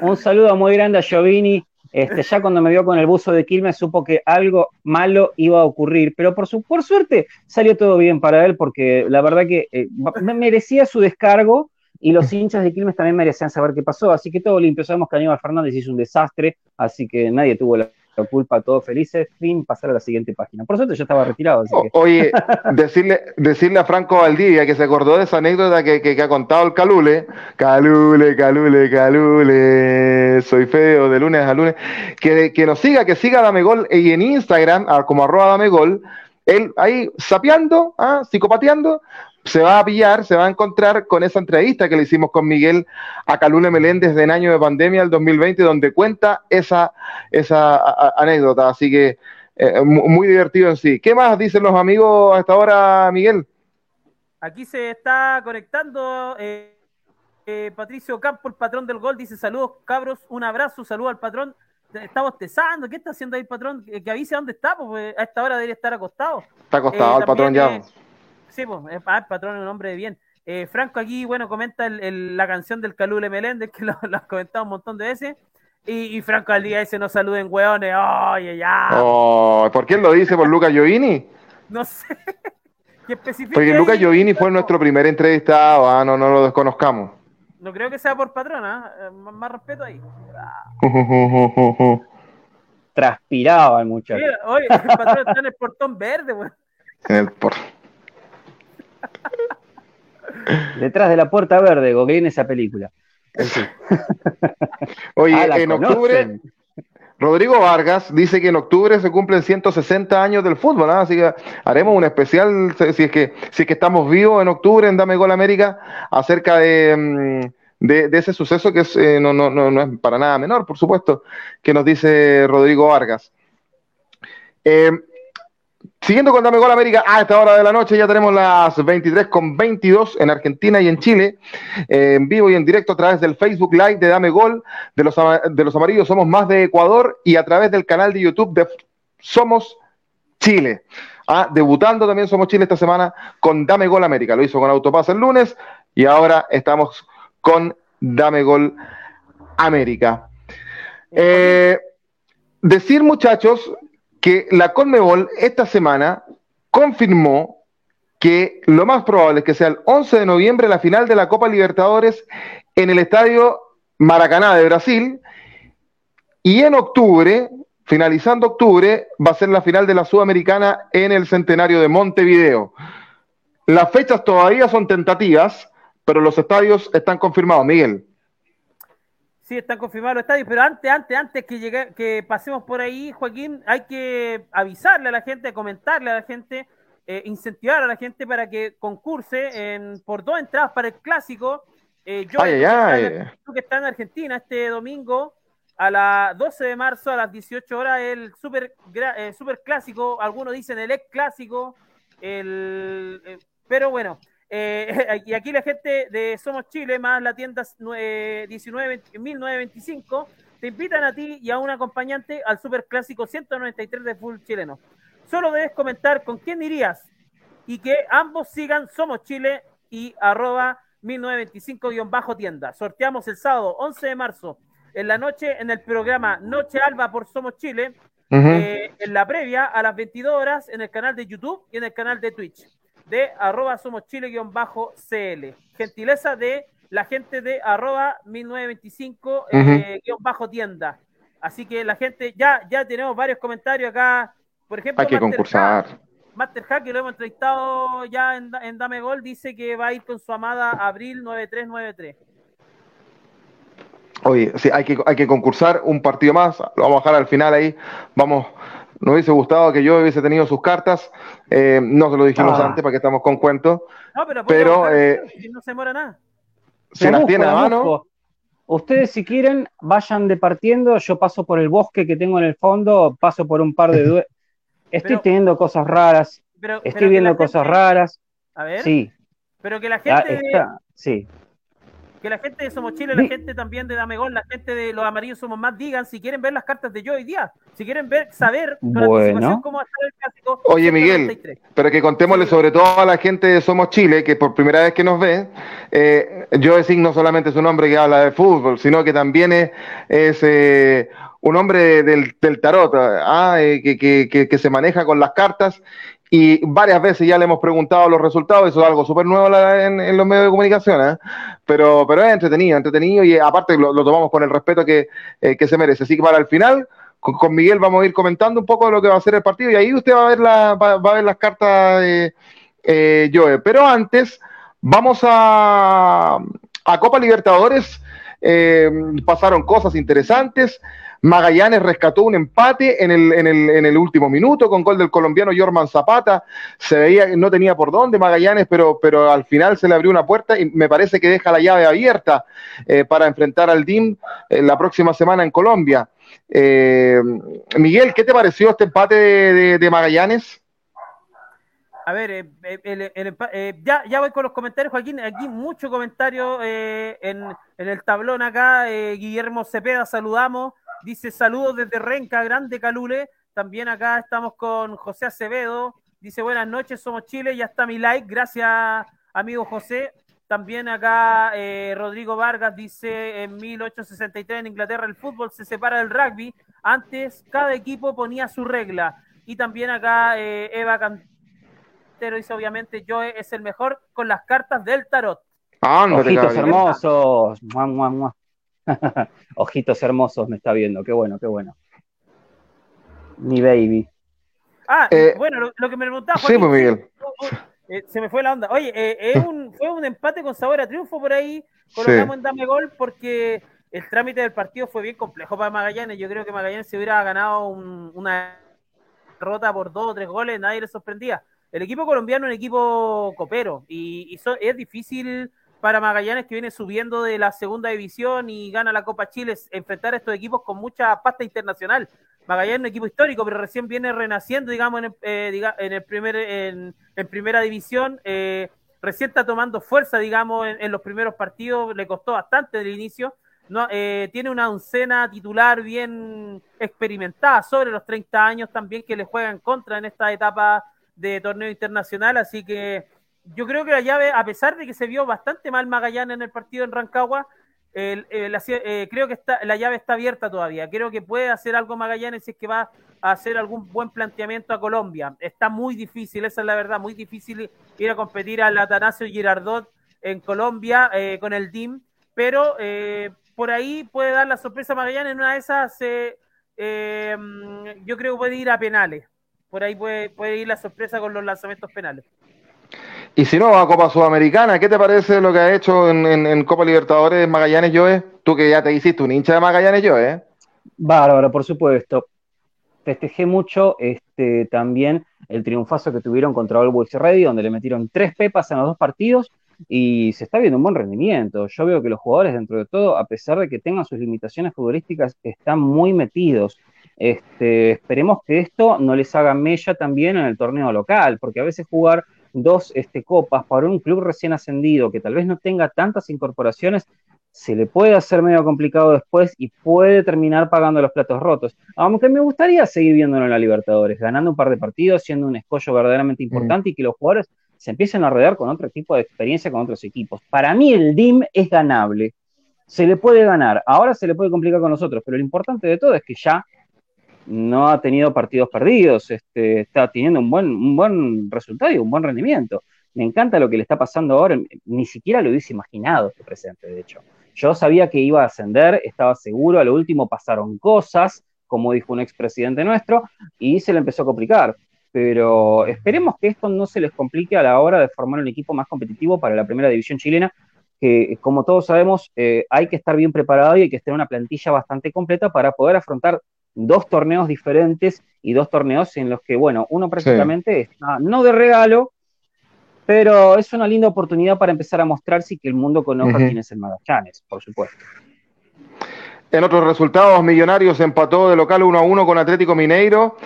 Un saludo muy grande a Giovini. Este, ya cuando me vio con el buzo de Quilmes supo que algo malo iba a ocurrir, pero por, su, por suerte salió todo bien para él porque la verdad que eh, merecía su descargo y los hinchas de Quilmes también merecían saber qué pasó, así que todo limpio. Sabemos que Aníbal Fernández hizo un desastre, así que nadie tuvo la, culpa, todos felices. Fin, pasar a la siguiente página. Por suerte yo estaba retirado. Oye, decirle, decirle a Franco Valdivia que se acordó de esa anécdota que, ha contado el Calule. Calule, Calule, Calule. Soy feo de lunes a lunes. Que, que nos siga, que siga Dame Gol y en Instagram, como arroba Dame Gol. Él ahí sapeando, ¿ah? psicopateando, se va a pillar, se va a encontrar con esa entrevista que le hicimos con Miguel a Calule Meléndez en año de pandemia del 2020, donde cuenta esa, esa anécdota. Así que eh, muy divertido en sí. ¿Qué más dicen los amigos hasta ahora, Miguel? Aquí se está conectando eh, eh, Patricio Campo, el patrón del gol, dice saludos cabros, un abrazo, saludo al patrón. Está bostezando, ¿qué está haciendo ahí, patrón? Que, avise dónde está, porque a esta hora debería estar acostado. Está acostado el patrón ya. Sí, pues, el patrón es un hombre de bien. Eh, Franco aquí, bueno, comenta la canción del Calule Meléndez, que lo, lo has comentado un montón de veces. Y, Franco al día ese no saluden, hueones. Oye, ya. Oh, ¿Por quién lo dice? ¿Por Luca Giovini? No sé. ¿Qué Porque Luca Giovini fue nuestro primer entrevistado. Ah, no, no lo desconozcamos. No creo que sea por patrona. ¿eh? Más, respeto ahí. Transpiraba el muchacho. oye, el patrón está en el portón verde, weón. En el portón. Detrás de la puerta verde, googleen esa película. Oye, ah, en octubre, Rodrigo Vargas dice que en octubre se cumplen 160 años del fútbol, así que haremos un especial, si es que, si es que estamos vivos en octubre en Dame Gol América, acerca de, mm, de, ese suceso que es, eh, no, no, no, no, es para nada menor, por supuesto, que nos dice Rodrigo Vargas. Eh, Siguiendo con Dame Gol América, a esta hora de la noche ya tenemos las 23 con 22 en Argentina y en Chile, eh, en vivo y en directo a través del Facebook Live de Dame Gol, de los, de los amarillos Somos Más de Ecuador y a través del canal de YouTube de Somos Chile. Ah, debutando también Somos Chile esta semana con Dame Gol América. Lo hizo con Autopaz el lunes y ahora estamos con Dame Gol América. Eh, decir, muchachos, que la Conmebol esta semana confirmó que lo más probable es que sea el 11 de noviembre la final de la Copa Libertadores en el estadio Maracaná de Brasil. Y en octubre, finalizando octubre, va a ser la final de la Sudamericana en el centenario de Montevideo. Las fechas todavía son tentativas, pero los estadios están confirmados, Miguel. Sí, están confirmados los estadios, pero antes, antes, antes que llegue, que pasemos por ahí, Joaquín, hay que avisarle a la gente, comentarle a la gente, eh, incentivar a la gente para que concurse en, por dos entradas para el clásico. Eh, yo, ay, ay, que está en Argentina este domingo a las 12 de marzo a las 18 horas el super, eh, super clásico, algunos dicen el ex clásico, el, eh, pero bueno, eh, y aquí la gente de Somos Chile, más la tienda 19, 1925, te invitan a ti y a un acompañante al Super Clásico 193 de Full Chileno. Solo debes comentar con quién irías y que ambos sigan Somos Chile y arroba 1925-tienda. Sorteamos el sábado 11 de marzo en la noche en el programa Noche Alba por Somos Chile, eh, en la previa a las 22 horas en el canal de YouTube y en el canal de Twitch de arroba somos chile-cl. Gentileza de la gente de arroba 1925-tienda. Eh, Así que la gente, ya, ya tenemos varios comentarios acá. Por ejemplo, hay que concursar. Master Hack, que lo hemos entrevistado ya en, en, Dame Gol, dice que va a ir con su amada Abril 9393. Oye, sí, hay que, hay que concursar un partido más, lo vamos a bajar al final ahí, vamos nos hubiese gustado que yo hubiese tenido sus cartas. Eh, no se lo dijimos ah. antes para que estamos con cuentos. No, pero, pero eh, no se muera nada. Se las tiene a mano. Ustedes si quieren, vayan departiendo. Yo paso por el bosque que tengo en el fondo, paso por un par de... Estoy teniendo cosas raras. estoy viendo cosas raras. A ver. Sí. Pero que la gente... Sí que la gente de Somos Chile, la gente también de Damegón, la gente de Los Amarillos Somos Más, digan si quieren ver las cartas de yo hoy día, si quieren ver, saber bueno. cómo va a estar el clásico. Oye, Miguel, pero que contémosle sobre todo a la gente de Somos Chile, que por primera vez que nos ve, eh, yo designo solamente su nombre que habla de fútbol, sino que también es, eh, un hombre del, tarot, ah, eh, que, que, se maneja con las cartas y varias veces ya le hemos preguntado los resultados, eso es algo súper nuevo en, los medios de comunicación, ¿eh? pero, pero es entretenido, entretenido y aparte lo, tomamos con el respeto que, eh, que, se merece. Así que para el final, con, Miguel vamos a ir comentando un poco de lo que va a ser el partido y ahí usted va a ver, la, va, a ver las cartas de eh, Joe. Pero antes, vamos a, a Copa Libertadores, eh, pasaron cosas interesantes. Magallanes rescató un empate en el, en el, en el último minuto con gol del colombiano Jorman Zapata. Se veía que no tenía por dónde Magallanes, pero, pero al final se le abrió una puerta y me parece que deja la llave abierta eh, para enfrentar al DIM eh, la próxima semana en Colombia. Eh, Miguel, ¿qué te pareció este empate de, Magallanes? A ver, ya, ya voy con los comentarios, Joaquín. Aquí mucho comentario en, en, el tablón acá. Guillermo Cepeda, saludamos. Dice saludos desde Renca, Grande Calule. También acá estamos con José Acevedo. Dice buenas noches, somos Chile. Ya está mi like. Gracias, amigo José. También acá eh, Rodrigo Vargas dice en 1863 en Inglaterra el fútbol se separa del rugby. Antes cada equipo ponía su regla. Y también acá eh, Eva Cantero dice obviamente Joe es el mejor con las cartas del tarot. Ah, Ojitos hermosos. Ojitos hermosos me está viendo, qué bueno, qué bueno. Mi baby. Ah, eh, bueno, lo, que me preguntaba. Sí, pues, Miguel. Eh, se me fue la onda. Oye, eh, un, fue un empate con sabor a triunfo por ahí. Colocamos en Dame Gol porque el trámite del partido fue bien complejo para Magallanes. Yo creo que Magallanes se hubiera ganado una derrota por dos o tres goles, nadie le sorprendía. El equipo colombiano es un equipo copero y, es difícil para Magallanes que viene subiendo de la segunda división y gana la Copa Chile, enfrentar a estos equipos con mucha pasta internacional. Magallanes es un equipo histórico, pero recién viene renaciendo, digamos, en el, eh, primer, en, primera división. Eh, recién está tomando fuerza, digamos, en, los primeros partidos. Le costó bastante el inicio. No, eh, tiene una oncena titular bien experimentada, sobre los 30 años también, que le juega en contra en esta etapa de torneo internacional. Así que yo creo que la llave, a pesar de que se vio bastante mal Magallanes en el partido en Rancagua, eh, creo que está, la llave está abierta todavía. Creo que puede hacer algo Magallanes si es que va a hacer algún buen planteamiento a Colombia. Está muy difícil, esa es la verdad, muy difícil ir a competir al Atanasio Girardot en Colombia eh, con el DIM, pero eh, por ahí puede dar la sorpresa Magallanes. En una de esas, yo creo que puede ir a penales. Por ahí puede, puede ir la sorpresa con los lanzamientos penales. Y si no, a Copa Sudamericana, ¿qué te parece lo que ha hecho en, Copa Libertadores Magallanes Joe? Tú que ya te hiciste un hincha de Magallanes Joe, ¿eh? Bárbaro, por supuesto. Festejé mucho este, también el triunfazo que tuvieron contra Always Ready, donde le metieron tres pepas en los dos partidos y se está viendo un buen rendimiento. Yo veo que los jugadores, dentro de todo, a pesar de que tengan sus limitaciones futbolísticas, están muy metidos. Este, esperemos que esto no les haga mella también en el torneo local, porque a veces jugar dos este, copas para un club recién ascendido que tal vez no tenga tantas incorporaciones, se le puede hacer medio complicado después y puede terminar pagando los platos rotos. Aunque me gustaría seguir viéndolo en la Libertadores, ganando un par de partidos, siendo un escollo verdaderamente importante y que los jugadores se empiecen a rodear con otro tipo de experiencia con otros equipos. Para mí el DIM es ganable. Se le puede ganar. Ahora se le puede complicar con nosotros, pero lo importante de todo es que ya no ha tenido partidos perdidos, este, está teniendo un buen, un buen resultado y un buen rendimiento. Me encanta lo que le está pasando ahora, ni siquiera lo hubiese imaginado este presente, de hecho. Yo sabía que iba a ascender, estaba seguro, a lo último pasaron cosas, como dijo un expresidente nuestro, y se le empezó a complicar. Pero esperemos que esto no se les complique a la hora de formar un equipo más competitivo para la primera división chilena, que como todos sabemos eh, hay que estar bien preparado y hay que tener una plantilla bastante completa para poder afrontar dos torneos diferentes y dos torneos en los que, bueno, uno prácticamente está no de regalo, pero es una linda oportunidad para empezar a mostrarse y que el mundo conozca quién es el Magallanes, por supuesto. En otros resultados, Millonarios empató de local 1 a 1 con Atlético Mineiro.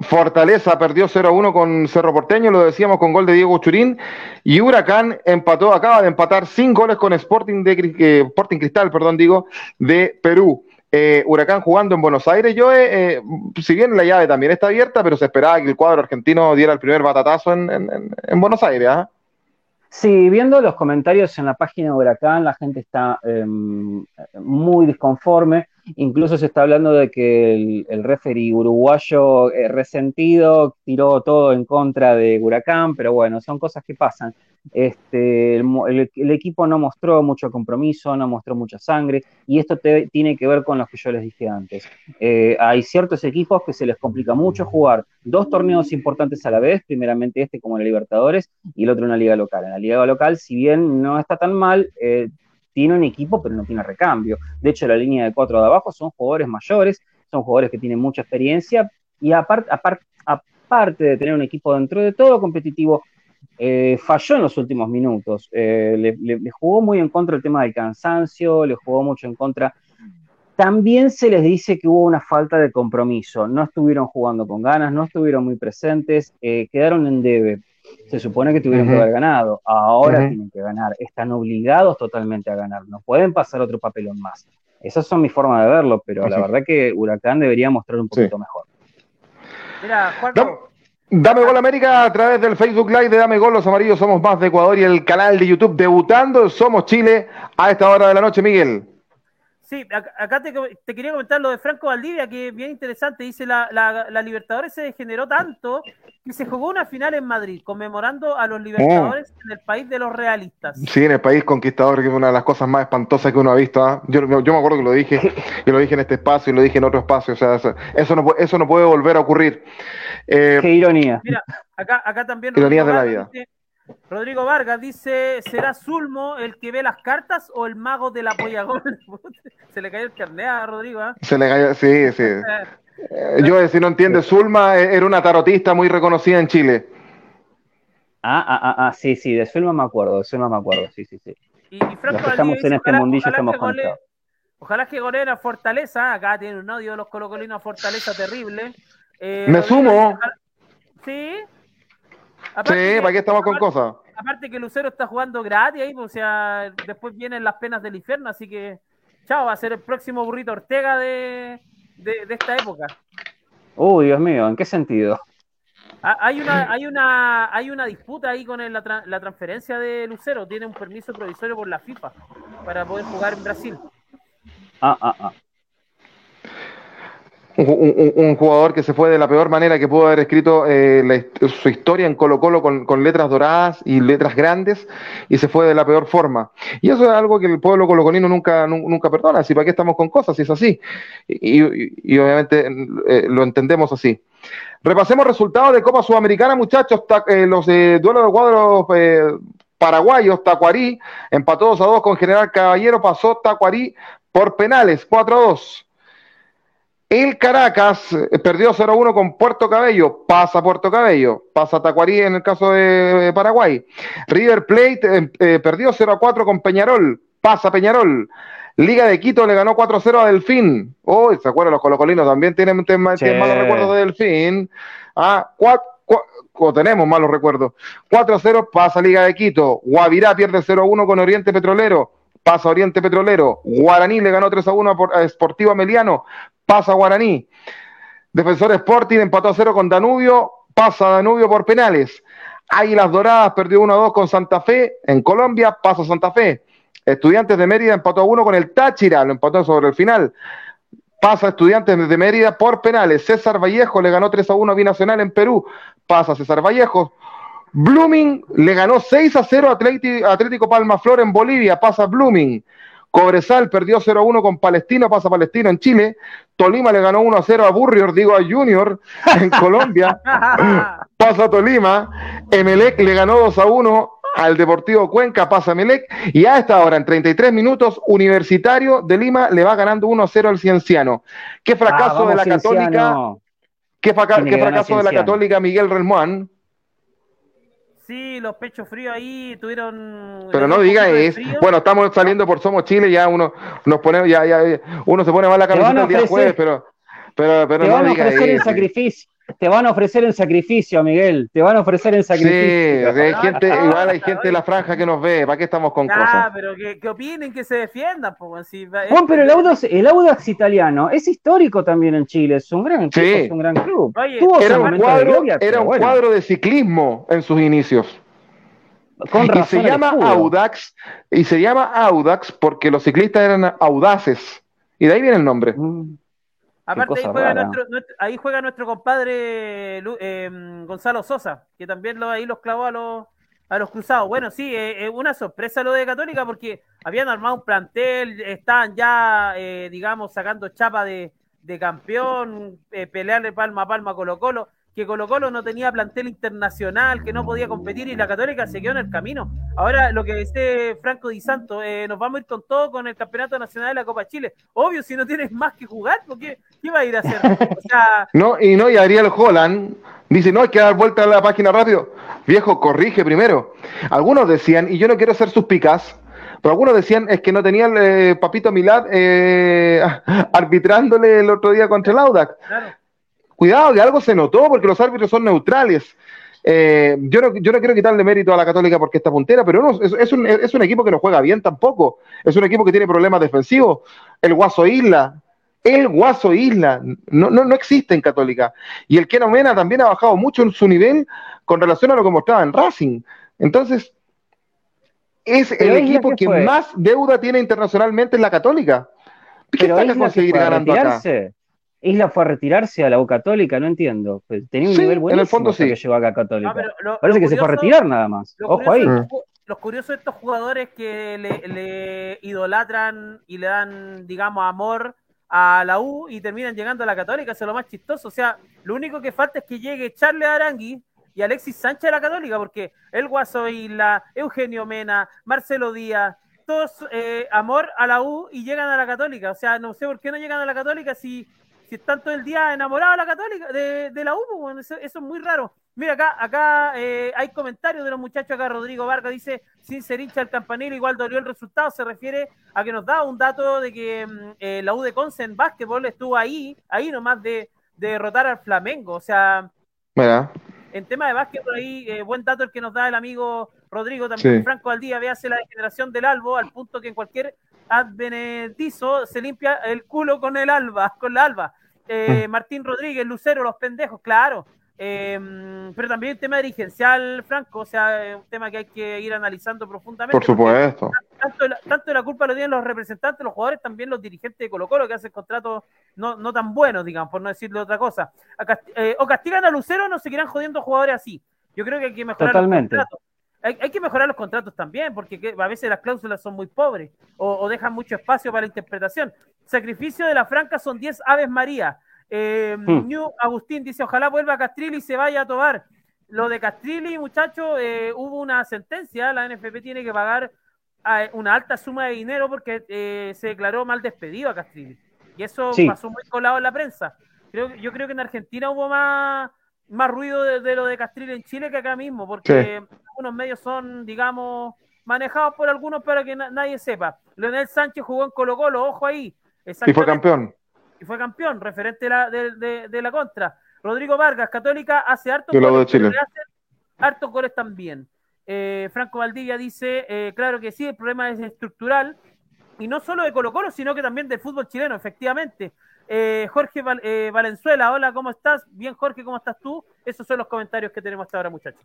Fortaleza perdió 0 a 1 con Cerro Porteño, lo decíamos con gol de Diego Churín. Y Huracán empató, acaba de empatar sin goles con Sporting, de, eh, Sporting Cristal, perdón, digo, de Perú. Eh, Huracán jugando en Buenos Aires. Yo, eh, si bien la llave también está abierta, pero se esperaba que el cuadro argentino diera el primer batatazo en, Buenos Aires. ¿ah? Sí, viendo los comentarios en la página de Huracán, la gente está em, muy disconforme. Incluso se está hablando de que el, el referee uruguayo eh, resentido tiró todo en contra de Huracán, pero bueno, son cosas que pasan. Este, el, equipo no mostró mucho compromiso, no mostró mucha sangre, y esto tiene que ver con lo que yo les dije antes. Eh, hay ciertos equipos que se les complica mucho jugar dos torneos importantes a la vez, primeramente este como la Libertadores y el otro en la liga local. En la liga local, si bien no está tan mal, eh, tiene un equipo, pero no tiene recambio. De hecho, la línea de cuatro de abajo son jugadores mayores, son jugadores que tienen mucha experiencia y aparte, aparte de tener un equipo dentro de todo competitivo, eh, falló en los últimos minutos. Eh, le, jugó muy en contra el tema del cansancio, le jugó mucho en contra. También se les dice que hubo una falta de compromiso. No estuvieron jugando con ganas, no estuvieron muy presentes, eh, quedaron en debe se supone que tuvieron que haber ganado, ahora tienen que ganar, están obligados totalmente a ganar, no pueden pasar otro papelón más. Esas son mi forma de verlo, pero la verdad que Huracán debería mostrar un poquito mejor. Mira, Dame Gol América a través del Facebook Live de Dame Gol, los amarillos somos más de Ecuador y el canal de YouTube debutando, somos Chile a esta hora de la noche, Miguel. Sí, acá te, quería comentar lo de Franco Valdivia, que es bien interesante. Dice, la, la, Libertadores se degeneró tanto que se jugó una final en Madrid, conmemorando a los Libertadores oh. en el país de los realistas. Sí, en el país conquistador, que es una de las cosas más espantosas que uno ha visto. ¿ah? Yo, yo, me acuerdo que lo dije, y lo dije en este espacio, y lo dije en otro espacio. O sea, eso, no, eso no puede volver a ocurrir. Eh, Qué ironía. Mira, acá, acá también... Ironías de la vida. Rodrigo Vargas dice, ¿será Zulmo el que ve las cartas o el mago de la polla gol? Se le cayó el carnet a Rodrigo, ¿eh? Se le cayó, sí, sí. Eh, yo, si no entiende, Zulma eh, era una tarotista muy reconocida en Chile. Ah, ah, ah, ah, sí, sí, de Zulma me acuerdo, de Zulma me acuerdo, sí, sí, sí. Y, Franco Los estamos en este mundillo estamos conectados. Ojalá que golea Fortaleza, acá tiene un odio de los colocolinos Fortaleza terrible. Eh, me sumo. Sí, sí, ¿para qué estamos con cosas? Aparte que Lucero está jugando gratis ahí, pues, o sea, después vienen las penas del infierno, así que, chao, va a ser el próximo burrito Ortega de, esta época. Uy, Dios mío, ¿en qué sentido? Hay una, hay una, hay una disputa ahí con la, transferencia de Lucero, tiene un permiso provisorio por la FIFA. para poder jugar en Brasil. Ah, ah, ah. Un, jugador que se fue de la peor manera que pudo haber escrito eh, su historia en Colo Colo con, letras doradas y letras grandes y se fue de la peor forma. Y eso es algo que el pueblo colocolino nunca, nunca perdona, así para qué estamos con cosas, si es así. Y, obviamente eh, lo entendemos así. Repasemos resultados de Copa Sudamericana, muchachos, eh, los duelos de cuadros paraguayos, Tacuarí empató 2 a 2 con General Caballero, pasó Tacuarí por penales, 4 a 2. El Caracas eh, perdió 0-1 con Puerto Cabello, pasa Puerto Cabello, pasa Tacuarí en el caso de Paraguay. River Plate eh, eh, perdió 0-4 con Peñarol, pasa Peñarol. Liga de Quito le ganó 4-0 a Delfín. Oh, ¿se acuerdan? Los colocolinos también tienen, malos recuerdos de Delfín. Ah, o tenemos malos recuerdos. 4-0 pasa Liga de Quito. Guavirá pierde 0-1 con Oriente Petrolero pasa Oriente Petrolero, Guaraní le ganó 3 a 1 a Sportivo Ameliano, pasa Guaraní. Defensor Sporting empató a 0 con Danubio, pasa Danubio por penales. Águilas Doradas perdió 1 a 2 con Santa Fe en Colombia, pasa Santa Fe. Estudiantes de Mérida empató a 1 con el Táchira, lo empató sobre el final. Pasa Estudiantes de Mérida por penales. César Vallejo le ganó 3 a 1 a Binacional en Perú. Pasa César Vallejo. Blooming le ganó 6 a 0 a Atlético Palma Flor en Bolivia. Pasa Blooming. Cobresal perdió 0-1 con Palestino, pasa Palestino en Chile. Tolima le ganó 1-0 a Burrior, digo a Junior, en Colombia. pasa Tolima. Emelec le ganó 2-1 al Deportivo Cuenca, pasa Emelec. Y a esta hora, en 33 minutos, Universitario de Lima le va ganando 1-0 al Cienciano. Qué fracaso de la Católica. Qué, fracaso de la Católica Miguel Relmuán Sí, los pechos fríos ahí tuvieron. Pero no diga eso. Bueno, estamos saliendo por Somos Chile, ya uno nos pone, ya, ya, uno se pone mal la camiseta el día jueves, pero, pero, pero te no van a ofrecer el sacrificio. Te van a ofrecer en sacrificio, Miguel. Te van a ofrecer en sacrificio. Sí, hay gente, igual hay gente de la franja que nos ve. ¿Para qué estamos con cosas? Ah, pero que, que, opinen, que se defiendan. Pues, si, bueno, pero el Audax, el Audax italiano es histórico también en Chile. Es un gran club. Es un gran club. era un, cuadro, de, era un cuadro de ciclismo en sus inicios. y se llama Audax, y se llama Audax porque los ciclistas eran audaces. Y de ahí viene el nombre. Mm. Aparte, ahí juega, nuestro, ahí juega, nuestro, compadre eh, Gonzalo Sosa, que también lo, ahí los clavó a los, a los cruzados. Bueno, sí, es eh, eh, una sorpresa lo de Católica porque habían armado un plantel, estaban ya, digamos, sacando chapa de, de campeón, pelearle palma a palma a Colo Colo que Colo Colo no tenía plantel internacional, que no podía competir y la Católica se quedó en el camino. Ahora lo que dice Franco Di Santo, eh, nos vamos a ir con todo con el Campeonato Nacional de la Copa Chile. Obvio, si no tienes más que jugar, ¿qué, qué va a ir a hacer? no, y no, y Ariel Holland dice, no, hay que dar vuelta a la página rápido. Viejo, corrige primero. Algunos decían, y yo no quiero ser suspicaz, pero algunos decían es que no tenía el eh, Papito Milad eh, arbitrándole el otro día contra el Audax. Claro. Cuidado, que algo se notó porque los árbitros son neutrales. Eh, yo, no, yo no quiero quitarle mérito a la Católica porque está puntera, pero no, es, un, es, un, equipo que no juega bien tampoco. Es un equipo que tiene problemas defensivos. El Guaso Isla, el Guaso Isla, no, no, no existe en Católica. Y el Keno Mena también ha bajado mucho en su nivel con relación a lo que mostraba en Racing. Entonces, es el equipo que, más deuda tiene internacionalmente en la Católica. ¿Qué pero está conseguir ganando acá? Isla fue a retirarse a la U Católica, no entiendo. Pues, tenía un nivel buenísimo en el fondo sí. que llegó acá a Católica. Parece que se fue a retirar nada más. Ojo ahí. Los curiosos de estos jugadores que le, idolatran y le dan, digamos, amor a la U y terminan llegando a la Católica, eso es lo más chistoso. O sea, lo único que falta es que llegue Charles Arangui y Alexis Sánchez a la Católica, porque el Guaso Isla, Eugenio Mena, Marcelo Díaz, todos eh, amor a la U y llegan a la Católica. O sea, no sé por qué no llegan a la Católica si si están todo el día enamorados de la católica, de, la U, pues, eso, es muy raro. Mira, acá, acá eh, hay comentarios de los muchachos acá, Rodrigo Vargas dice, sin ser hincha el campanero, igual dolió el resultado, se refiere a que nos da un dato de que mm, eh, la U de Conce en básquetbol estuvo ahí, ahí nomás de, derrotar al Flamengo, o sea, en tema de básquetbol ahí, eh, buen dato el que nos da el amigo Rodrigo, también Franco Aldía, hace la degeneración del Albo, al punto que en cualquier advenedizo se limpia el culo con el alba, con la alba. Eh, mm. Martín Rodríguez, Lucero, los pendejos, claro. Em, pero también el tema dirigencial, Franco, o sea, un tema que hay que ir analizando profundamente. Por supuesto. tanto, la, tanto la culpa lo tienen los representantes, los jugadores, también los dirigentes de Colo Colo que hacen contratos no, no tan buenos, digamos, por no decirle otra cosa. Eh, o castigan a Lucero o no seguirán jodiendo jugadores así. Yo creo que hay que mejorar Totalmente. los contratos. Hay, hay, que mejorar los contratos también, porque a veces las cláusulas son muy pobres o, o, dejan mucho espacio para la interpretación. Sacrificio de la franca son 10 aves María. Eh, hmm. New Agustín dice, ojalá vuelva a Castrilli y se vaya a tomar. Lo de Castrilli, muchachos, eh, hubo una sentencia, la NFP tiene que pagar eh, una alta suma de dinero porque eh, se declaró mal despedido a Castrilli. Y eso sí. pasó muy colado en la prensa. Creo, yo creo que en Argentina hubo más, más ruido de, de, lo de Castrilli en Chile que acá mismo, porque sí. Algunos medios son, digamos, manejados por algunos para que na nadie sepa. Leonel Sánchez jugó en Colo Colo, ojo ahí. Y fue campeón. Y fue campeón, referente de la, de, de, de la contra. Rodrigo Vargas, Católica, hace harto goles, Chile. hartos goles también. Eh, Franco Valdivia dice, eh, claro que sí, el problema es estructural, y no solo de Colo Colo, sino que también del fútbol chileno, efectivamente. Eh, Jorge Val Valenzuela, hola, ¿cómo estás? Bien, Jorge, ¿cómo estás tú? Esos son los comentarios que tenemos hasta ahora, muchachos.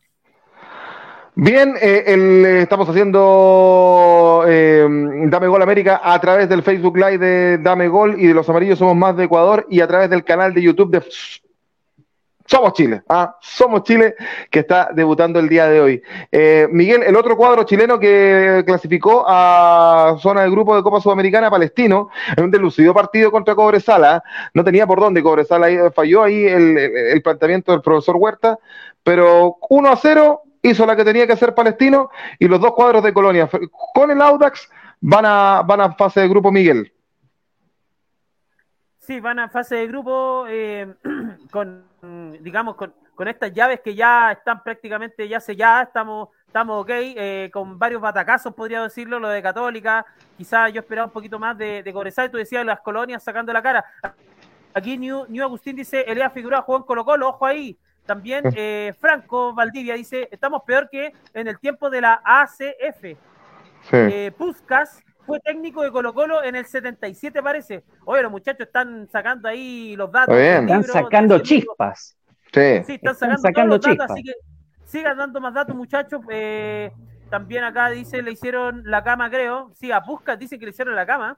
Bien, eh, el, estamos haciendo eh, Dame Gol América a través del Facebook Live de Dame Gol y de Los Amarillos Somos Más de Ecuador y a través del canal de YouTube de Somos Chile, ¿ah? Somos Chile que está debutando el día de hoy. Eh, Miguel, el otro cuadro chileno que clasificó a zona de grupo de Copa Sudamericana Palestino en un delucido partido contra Cobresala, no tenía por dónde Cobresala, falló ahí el, el planteamiento del profesor Huerta, pero 1 a 0 hizo la que tenía que hacer Palestino y los dos cuadros de Colonia con el Audax van a, van a fase de grupo Miguel. Sí, van a fase de grupo eh, con, digamos, con, con, estas llaves que ya están prácticamente ya selladas, estamos, estamos ok, eh, con varios batacazos, podría decirlo, lo de Católica, quizás yo esperaba un poquito más de, de Cobresal, tú decías las colonias sacando la cara. Aquí New, New Agustín dice, Elías Figueroa jugó en Colo Colo, ojo ahí, también eh, Franco Valdivia dice, estamos peor que en el tiempo de la ACF. Sí. Eh, Puscas fue técnico de Colo Colo en el 77 parece. Oye, los muchachos están sacando ahí los datos. Están sacando chispas. Sí. sí, están, están sacando, sacando todos los datos, así que sigan dando más datos muchachos. Eh, también acá dice, le hicieron la cama creo. Sí, a Puscas dice que le hicieron la cama.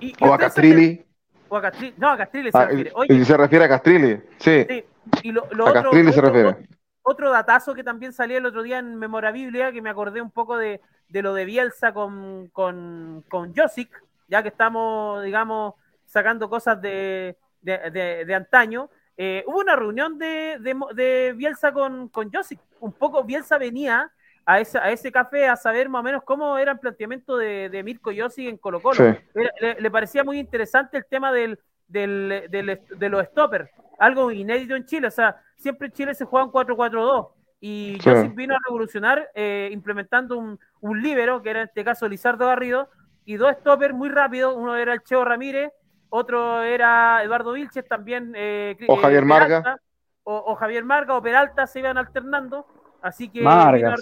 Y, y o a Castrilli. O a Castrilli. No, a Castrilli se ah, refiere. Oye, se refiere a Castrilli, sí. sí. Y lo, lo otro, otro, otro, datazo que también salió el otro día en Memorabilia, que me acordé un poco de, de lo de Bielsa con, con, con Josic, ya que estamos, digamos, sacando cosas de, de, de, de antaño. Eh, hubo una reunión de, de, Bielsa con, con Josic. Un poco Bielsa venía a ese, a ese café a saber más o menos cómo era el planteamiento de, de Mirko Josic en Colo Colo. Sí. Le, le, parecía muy interesante el tema del, del, del, de los stoppers algo inédito en Chile. O sea, siempre en Chile se juegan 4-4-2. Y sí. Joseph vino a revolucionar eh, implementando un, un líbero, que era en este caso Lizardo Garrido, y dos stoppers muy rápidos. Uno era el Cheo Ramírez, otro era Eduardo Vilches, también. Eh, o Javier Marga. Peralta, o, o, Javier Marga o Peralta se iban alternando. Así que vino a,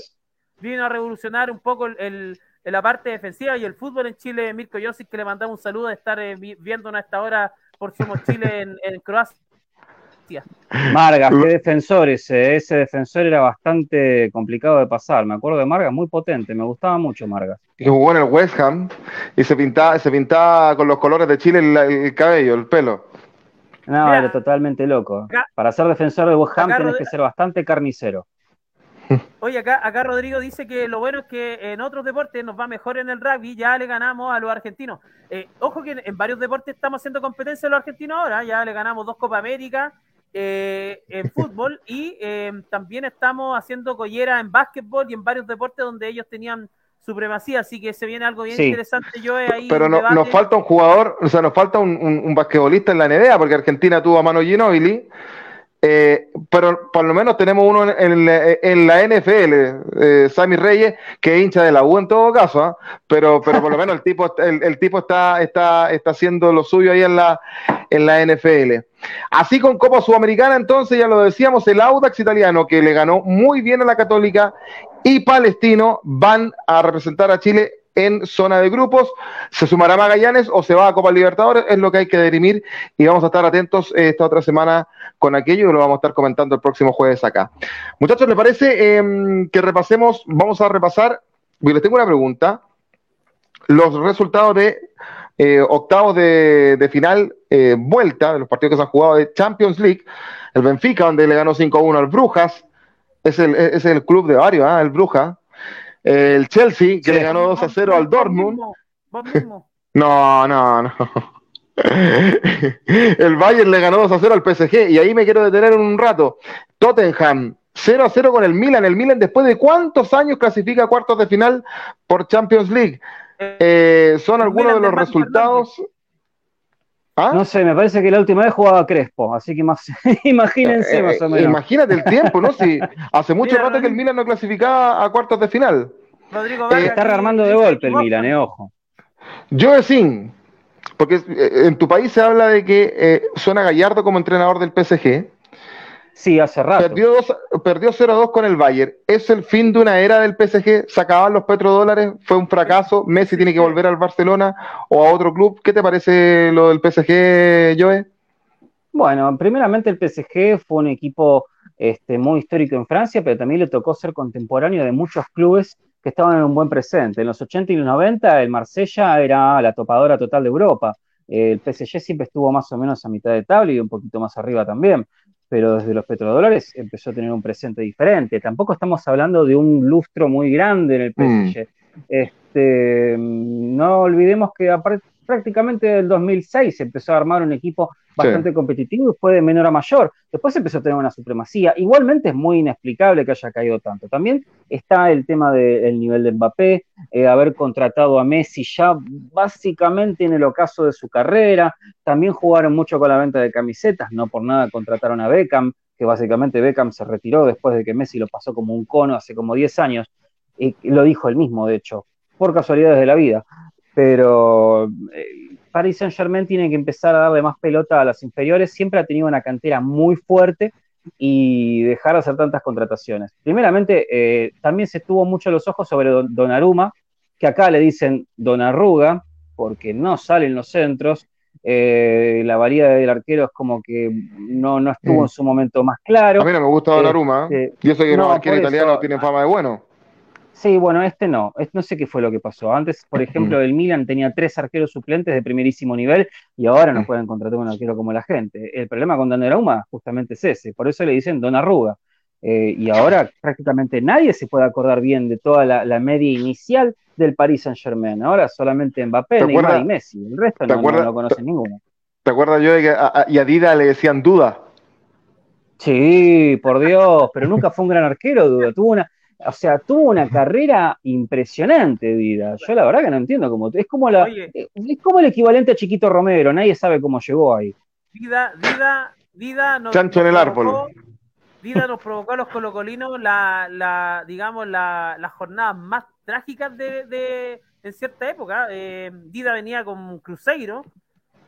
vino a, revolucionar un poco el, el, la parte defensiva y el fútbol en Chile. Mirko Josic, que le mandamos un saludo de estar eh, viéndonos a esta hora por Somos Chile en, en Croacia. Margas, qué defensor ese, ese defensor era bastante complicado de pasar, me acuerdo de Margas, muy potente, me gustaba mucho Margas. Y jugó en el West Ham y se pintaba, se pintaba con los colores de Chile el, el cabello, el pelo. No, Mira, era totalmente loco. Acá, Para ser defensor de West Ham tenés que ser bastante carnicero. Oye, acá, acá Rodrigo dice que lo bueno es que en otros deportes nos va mejor en el rugby, ya le ganamos a los argentinos. Eh, ojo que en, en, varios deportes estamos haciendo competencia a los argentinos ahora, ya le ganamos dos Copa América, eh, en fútbol y eh, también estamos haciendo collera en básquetbol y en varios deportes donde ellos tenían supremacía, así que se viene algo bien sí. interesante. Yo ahí Pero no, nos falta un jugador, o sea, nos falta un, un, un basquetbolista en la NBA, porque Argentina tuvo a Mano Ginóbili, eh, pero por lo menos tenemos uno en, la NFL, eh, Sammy Reyes, que hincha de la U en todo caso, ¿eh? pero, pero por lo menos el tipo, el, el, tipo está, está, está haciendo lo suyo ahí en la, en la NFL. Así con Copa Sudamericana, entonces ya lo decíamos, el Audax italiano que le ganó muy bien a la Católica y Palestino van a representar a Chile en zona de grupos. ¿Se sumará Magallanes o se va a Copa Libertadores? Es lo que hay que derimir y vamos a estar atentos esta otra semana con aquello y lo vamos a estar comentando el próximo jueves acá. Muchachos, ¿les parece eh, que repasemos? Vamos a repasar, les tengo una pregunta los resultados de eh, octavos de, final, eh, vuelta, de los partidos que se han jugado de Champions League. El Benfica, donde le ganó 5-1 al Brujas, es el, es el club de varios, ¿eh? el Brujas. El Chelsea, que le ganó 2-0 al Dortmund. No, no, no. El Bayern le ganó 2 a 0 al PSG y ahí me quiero detener un rato. Tottenham 0 a 0 con el Milan. El Milan después de cuántos años clasifica a cuartos de final por Champions League. Eh, son algunos de los resultados. ¿Ah? No sé, me parece que la última vez jugaba Crespo, así que más, imagínense eh, más o menos. Imagínate el tiempo, ¿no? Si hace mucho rato que el Milan no clasificaba a cuartos de final. Rodrigo eh, está rearmando de golpe el Milan, eh, ojo. Yo sin, porque en tu país se habla de que suena Gallardo como entrenador del PSG. Sí, hace rato. Perdió, perdió 0-2 con el Bayern. ¿Es el fin de una era del PSG? ¿Se acaban los petrodólares? ¿Fue un fracaso? ¿Messi tiene que volver al Barcelona o a otro club? ¿Qué te parece lo del PSG, Joe? Bueno, primeramente el PSG fue un equipo este, muy histórico en Francia, pero también le tocó ser contemporáneo de muchos clubes que estaban en un buen presente. En los 80 y los 90 el Marsella era la topadora total de Europa. El PSG siempre estuvo más o menos a mitad de tabla y un poquito más arriba también pero desde los petrodólares empezó a tener un presente diferente. Tampoco estamos hablando de un lustro muy grande en el mm. PSG. Este, no olvidemos que aparte prácticamente del 2006 se empezó a armar un equipo bastante competitivo y fue de menor a mayor. Después empezó a tener una supremacía. Igualmente es muy inexplicable que haya caído tanto. También está el tema del nivel de Mbappé, eh, haber contratado a Messi ya básicamente en el ocaso de su carrera. También jugaron mucho con la venta de camisetas, no por nada contrataron a Beckham, que básicamente Beckham se retiró después de que Messi lo pasó como un cono hace como 10 años. Y lo dijo él mismo, de hecho, por casualidades de la vida pero eh, Paris Saint Germain tiene que empezar a darle más pelota a las inferiores, siempre ha tenido una cantera muy fuerte y dejar de hacer tantas contrataciones. Primeramente, eh, también se tuvo mucho los ojos sobre Don, Donnarumma, que acá le dicen Donnarruga, porque no salen los centros, eh, la valía del arquero es como que no, no estuvo mm. en su momento más claro. A mí no me gusta Donnarumma, este, yo sé que los arqueros italianos tienen fama de bueno. Sí, bueno, este no. No sé qué fue lo que pasó. Antes, por ejemplo, el Milan tenía tres arqueros suplentes de primerísimo nivel y ahora no pueden contratar un arquero como la gente. El problema con Donnarumma justamente es ese. Por eso le dicen Don Arruga. Eh, y ahora prácticamente nadie se puede acordar bien de toda la, media inicial del Paris Saint Germain. Ahora solamente Mbappé, Neymar y Messi. El resto no, lo conoce ninguno. ¿Te acuerdas yo de que a, y a Dida le decían Duda? Sí, por Dios, pero nunca fue un gran arquero, Duda. Tuvo una, o sea, tuvo una carrera impresionante, Dida. Yo la verdad que no entiendo cómo. Es como la, es como el equivalente a Chiquito Romero, nadie sabe cómo llegó ahí. Dida, Dida, Dida nos, Chancho en el árbol. Dida nos provocó a los colocolinos la, la digamos, las la jornadas más trágicas de, de en cierta época. Eh, Dida venía con Cruzeiro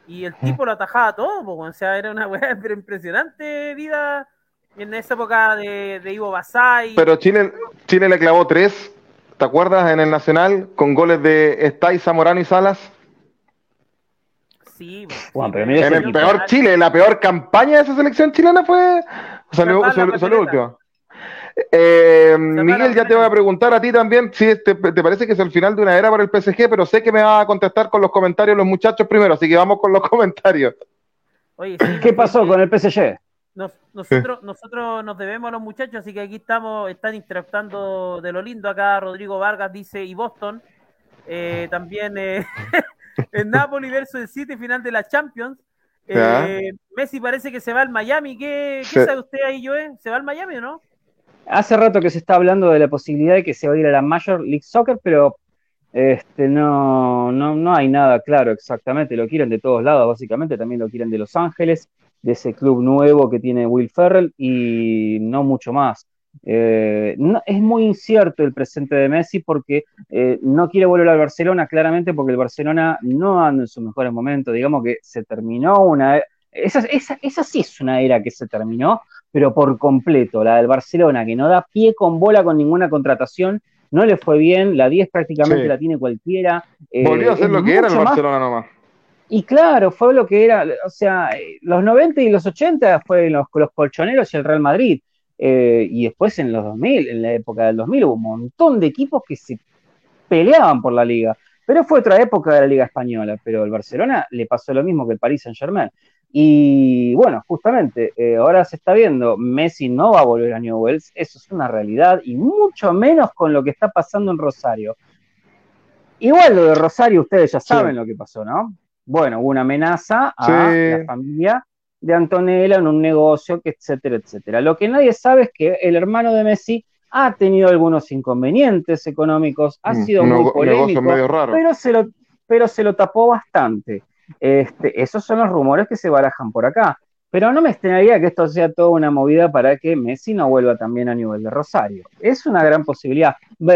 y el tipo lo atajaba todo, o sea, era una weá impresionante, Dida en esa época de, Ivo Basay. Pero Chile, Chile le clavó tres, ¿te acuerdas? En el Nacional, con goles de Estay, Zamorano y Salas. Sí, en el peor Chile, la peor campaña de esa selección chilena fue. Salió, salió, último. Eh, Miguel, ya te voy a preguntar a ti también si te, parece que es el final de una era para el PSG, pero sé que me va a contestar con los comentarios los muchachos primero, así que vamos con los comentarios. ¿Qué pasó con el PSG? Nosotros, nosotros nos debemos a los muchachos, así que aquí estamos, están interactuando de lo lindo acá. Rodrigo Vargas dice, y Boston. Eh, también eh, en Napoli versus el City, final de la Champions. Eh, Messi parece que se va al Miami. ¿Qué, sabe usted ahí, Joe? ¿Se va al Miami o no? Hace rato que se está hablando de la posibilidad de que se va a ir a la Major League Soccer, pero este, no, no, no hay nada claro exactamente. Lo quieren de todos lados, básicamente. También lo quieren de Los Ángeles de ese club nuevo que tiene Will Ferrell y no mucho más. Eh, es muy incierto el presente de Messi porque eh, no quiere volver al Barcelona claramente porque el Barcelona no anda en sus mejores momentos, digamos que se terminó una... Esa, esa, esa sí es una era que se terminó, pero por completo, la del Barcelona que no da pie con bola con ninguna contratación, no le fue bien, la 10 prácticamente la tiene cualquiera. Volvió a hacer lo que era el Barcelona nomás. Y claro, fue lo que era, o sea, los 90 y los 80 fue los, los colchoneros y el Real Madrid. Eh, y después en los 2000, en la época del 2000, hubo un montón de equipos que se peleaban por la liga. Pero fue otra época de la Liga Española, pero el Barcelona le pasó lo mismo que el Paris Saint Germain. Y bueno, justamente, eh, ahora se está viendo, Messi no va a volver a Newells, eso es una realidad, y mucho menos con lo que está pasando en Rosario. Igual lo de Rosario, ustedes ya saben lo que pasó, ¿no? Bueno, hubo una amenaza a la familia de Antonella en un negocio, etcétera, etcétera. Lo que nadie sabe es que el hermano de Messi ha tenido algunos inconvenientes económicos, ha mm, sido muy polémico, Pero, se lo, pero se lo tapó bastante. Este, esos son los rumores que se barajan por acá. Pero no me extrañaría que esto sea toda una movida para que Messi no vuelva también a nivel de Rosario. Es una gran posibilidad.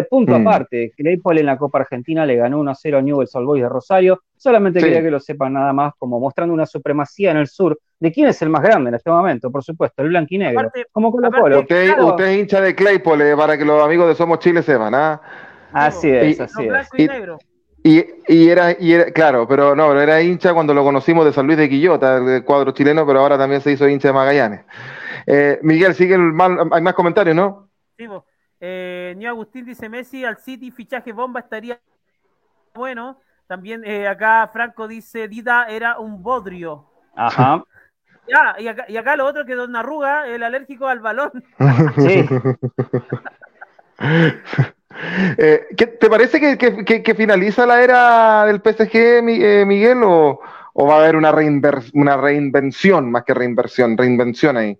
Punto mm. aparte, Claypole en la Copa Argentina le ganó 1-0 a Newell's Old Boys de Rosario. Solamente quería que lo sepan nada más, como mostrando una supremacía en el sur de quién es el más grande en este momento, por supuesto, el blanquinegro. como Colo Colo. Usted, es hincha de Claypole, para que los amigos de Somos Chile sepan, ¿ah? Así es, así es. Y, era, y era, claro, pero no, era hincha cuando lo conocimos de San Luis de Quillota, el cuadro chileno, pero ahora también se hizo hincha de Magallanes. Eh, Miguel, sigue el hay más comentarios, ¿no? Sí, eh, Agustín dice Messi al City, fichaje bomba estaría bueno. También eh, acá Franco dice Dida era un bodrio. Ajá. Ya, y acá, y acá lo otro que Don Arruga, el alérgico al balón. Sí. Eh, ¿Te parece que, finaliza la era del PSG, eh, Miguel, o, va a haber una, una reinvención más que reinversión, reinvención ahí?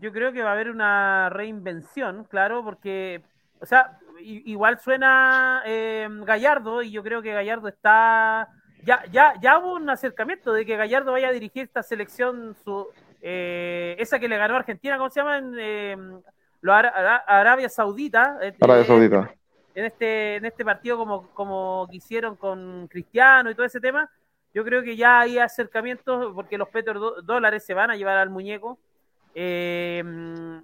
Yo creo que va a haber una reinvención, claro, porque, o sea, igual suena eh, Gallardo y yo creo que Gallardo está, ya, ya, ya hubo un acercamiento de que Gallardo vaya a dirigir esta selección, su, esa que le ganó a Argentina, ¿cómo se llama? En, Arabia Saudita. Eh, Arabia Saudita. En este, en este partido, como, como hicieron con Cristiano y todo ese tema, yo creo que ya hay acercamientos porque los petrodólares se van a llevar al muñeco. Eh,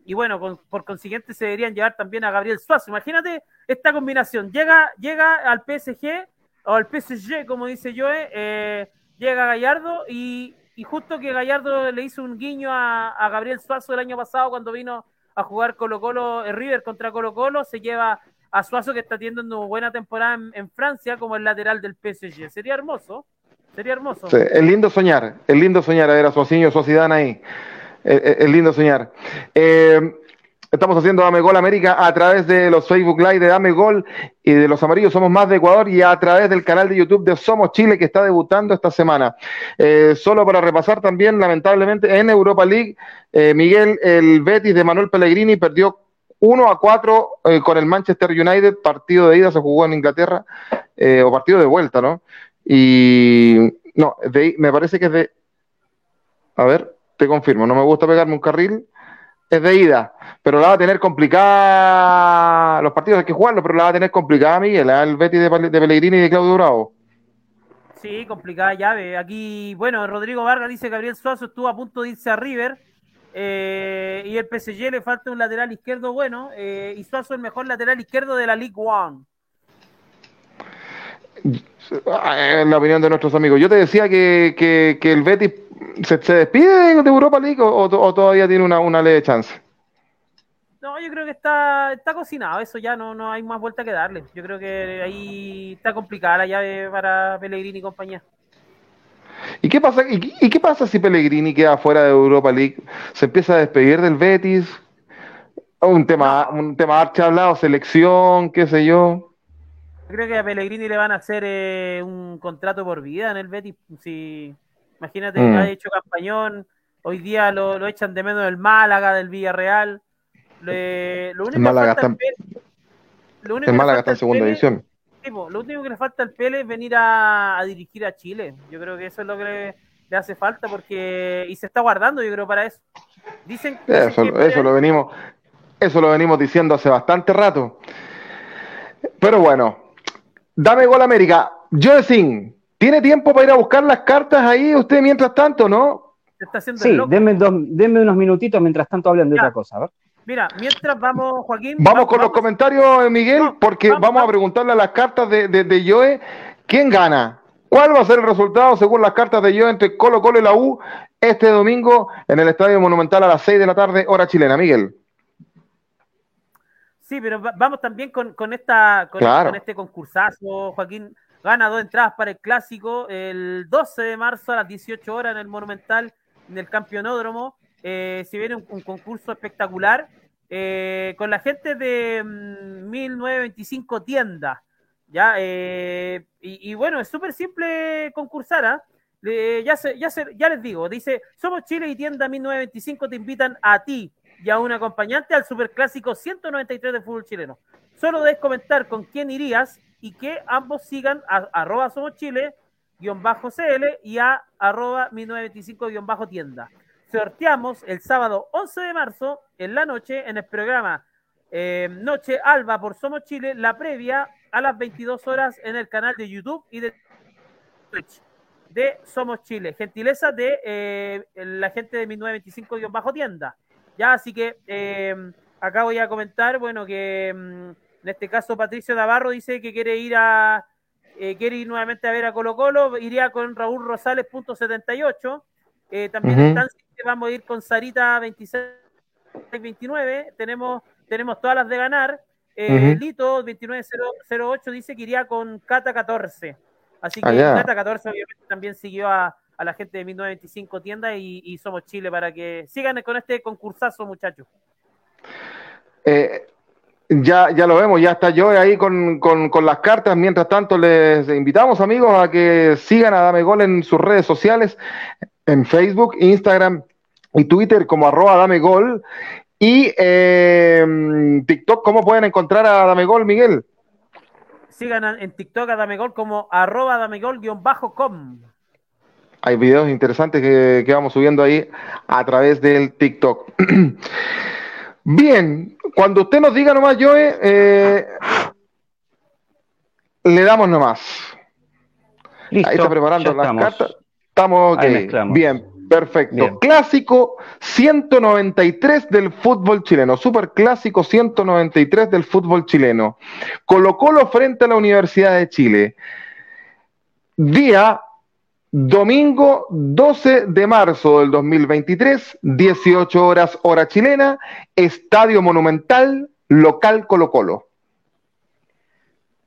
y bueno, por consiguiente se deberían llevar también a Gabriel Suazo. Imagínate esta combinación. Llega, llega al PSG, o al PSG, como dice Joe, eh, llega Gallardo y, justo que Gallardo le hizo un guiño a, a Gabriel Suazo el año pasado cuando vino a jugar Colo Colo, el River contra Colo Colo, se lleva a Suazo que está teniendo una buena temporada en, Francia como el lateral del PSG. Sería hermoso, sería hermoso. es lindo soñar, es lindo soñar a ver a Suacinho, Sociedad ahí. Es, lindo soñar. Eh, Estamos haciendo Dame Gol América a través de los Facebook Live de Dame Gol y de los amarillos Somos Más de Ecuador y a través del canal de YouTube de Somos Chile que está debutando esta semana. Eh, solo para repasar también, lamentablemente, en Europa League, eh, Miguel, el Betis de Manuel Pellegrini perdió 1 a 4 eh, con el Manchester United, partido de ida se jugó en Inglaterra, o partido de vuelta, ¿no? Y no, me parece que es de... A ver, te confirmo, no me gusta pegarme un carril es de ida, pero la va a tener complicada. Los partidos hay que jugarlos, pero la va a tener complicada, Miguel, ¿eh? el Betty de, Pellegrini y de Claudio Bravo. Sí, complicada llave. Aquí, bueno, Rodrigo Vargas dice que Gabriel Suazo estuvo a punto de irse a River. Eh, y el PSG le falta un lateral izquierdo bueno. Eh, y Suazo el mejor lateral izquierdo de la League One. En la opinión de nuestros amigos. Yo te decía que, que el Betis ¿Se, despide de Europa League o, todavía tiene una, una leve chance? No, yo creo que está, está cocinado, eso ya no, no hay más vuelta que darle. Yo creo que ahí está complicada la llave para Pellegrini y compañía. ¿Y qué pasa, y, qué pasa si Pellegrini queda fuera de Europa League? ¿Se empieza a despedir del Betis? Un tema, un tema archa hablado, selección, qué sé yo. Creo que a Pellegrini le van a hacer eh, un contrato por vida en el Betis. Si, Imagínate que mm. ha hecho campañón, hoy día lo, echan de menos del Málaga, del Villarreal. lo único el Málaga está, en, Málaga está en segunda división. lo único que le falta al Pele es venir a, dirigir a Chile. Yo creo que eso es lo que le, hace falta porque y se está guardando, yo creo, para eso. Dicen, eso, eso lo venimos, eso lo venimos diciendo hace bastante rato. Pero bueno, dame gol América. Joe ¿Tiene tiempo para ir a buscar las cartas ahí usted mientras tanto, no? sí, denme, unos minutitos mientras tanto hablen de otra cosa. A Mira, mientras vamos, Joaquín. Vamos, con los comentarios, eh, Miguel, porque vamos, a preguntarle a las cartas de, de, Joe quién gana. ¿Cuál va a ser el resultado según las cartas de Joe entre Colo Colo y la U este domingo en el Estadio Monumental a las 6 de la tarde, hora chilena, Miguel? Sí, pero vamos también con, esta, con, con este concursazo, Joaquín gana dos entradas para el clásico el 12 de marzo a las 18 horas en el Monumental, en el Campeonódromo. Eh, si viene un, concurso espectacular eh, con la gente de 1925 mm, Tienda. ¿ya? Eh, y, bueno, es súper simple concursar. ¿ah? ya, ya, ya les digo, dice, Somos Chile y Tienda 1925 te invitan a ti y a un acompañante al Superclásico 193 de fútbol chileno. Solo debes comentar con quién irías y que ambos sigan a arroba Somos Chile bajo CL y a arroba 1925 guion bajo tienda. Sorteamos el sábado 11 de marzo en la noche en el programa eh, Noche Alba por Somos Chile, la previa a las 22 horas en el canal de YouTube y de Twitch de Somos Chile. Gentileza de eh, la gente de 1925-tienda. Ya, así que eh, acá voy a comentar, bueno, que mm, en este caso Patricio Navarro dice que quiere ir a eh, quiere ir nuevamente a ver a Colo Colo, iría con Raúl Rosales, punto 78. también vamos a ir con Sarita 26-29. Tenemos, tenemos todas las de ganar. Lito 2908 dice que iría con Cata 14. Así que ah, 14 obviamente también siguió a, la gente de 1925 tiendas y, Somos Chile para que sigan con este concursazo, muchachos. Eh, ya, ya lo vemos, ya está yo ahí con, las cartas. Mientras tanto, les invitamos, amigos, a que sigan a Dame Gol en sus redes sociales, en Facebook, Instagram y Twitter como arroba Dame Gol. Y eh, TikTok, ¿cómo pueden encontrar a Dame Gol, Miguel? Sigan en TikTok a Damegol como arroba damegol-com. Hay videos interesantes que, vamos subiendo ahí a través del TikTok. Bien, cuando usted nos diga nomás, Joe, eh, le damos nomás. ahí está preparando las cartas. Estamos ok. Bien, Perfecto. Clásico 193 del fútbol chileno. Super clásico 193 del fútbol chileno. Colo Colo frente a la Universidad de Chile. Día domingo 12 de marzo del 2023, 18 horas hora chilena, Estadio Monumental, local Colo Colo.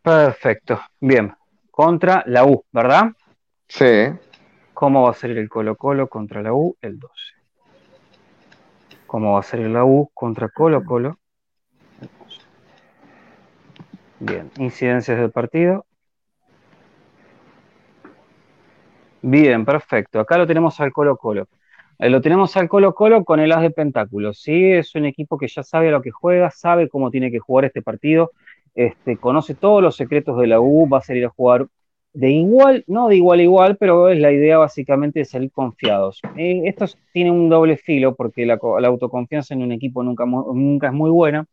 Perfecto. Bien. Contra la U, ¿verdad? Sí. ¿Cómo va a salir el Colo Colo contra la U? El 12. ¿Cómo va a salir la U contra Colo Colo? El 12. Bien, incidencias del partido. Bien, perfecto. Acá lo tenemos al Colo Colo. Eh, lo tenemos al Colo Colo con el as de pentáculos. Sí, es un equipo que ya sabe a lo que juega, sabe cómo tiene que jugar este partido, este, conoce todos los secretos de la U, va a salir a jugar de igual, no de igual a igual, pero es la idea básicamente de salir confiados. Eh, esto tiene un doble filo porque la, autoconfianza en un equipo nunca, nunca es muy buena.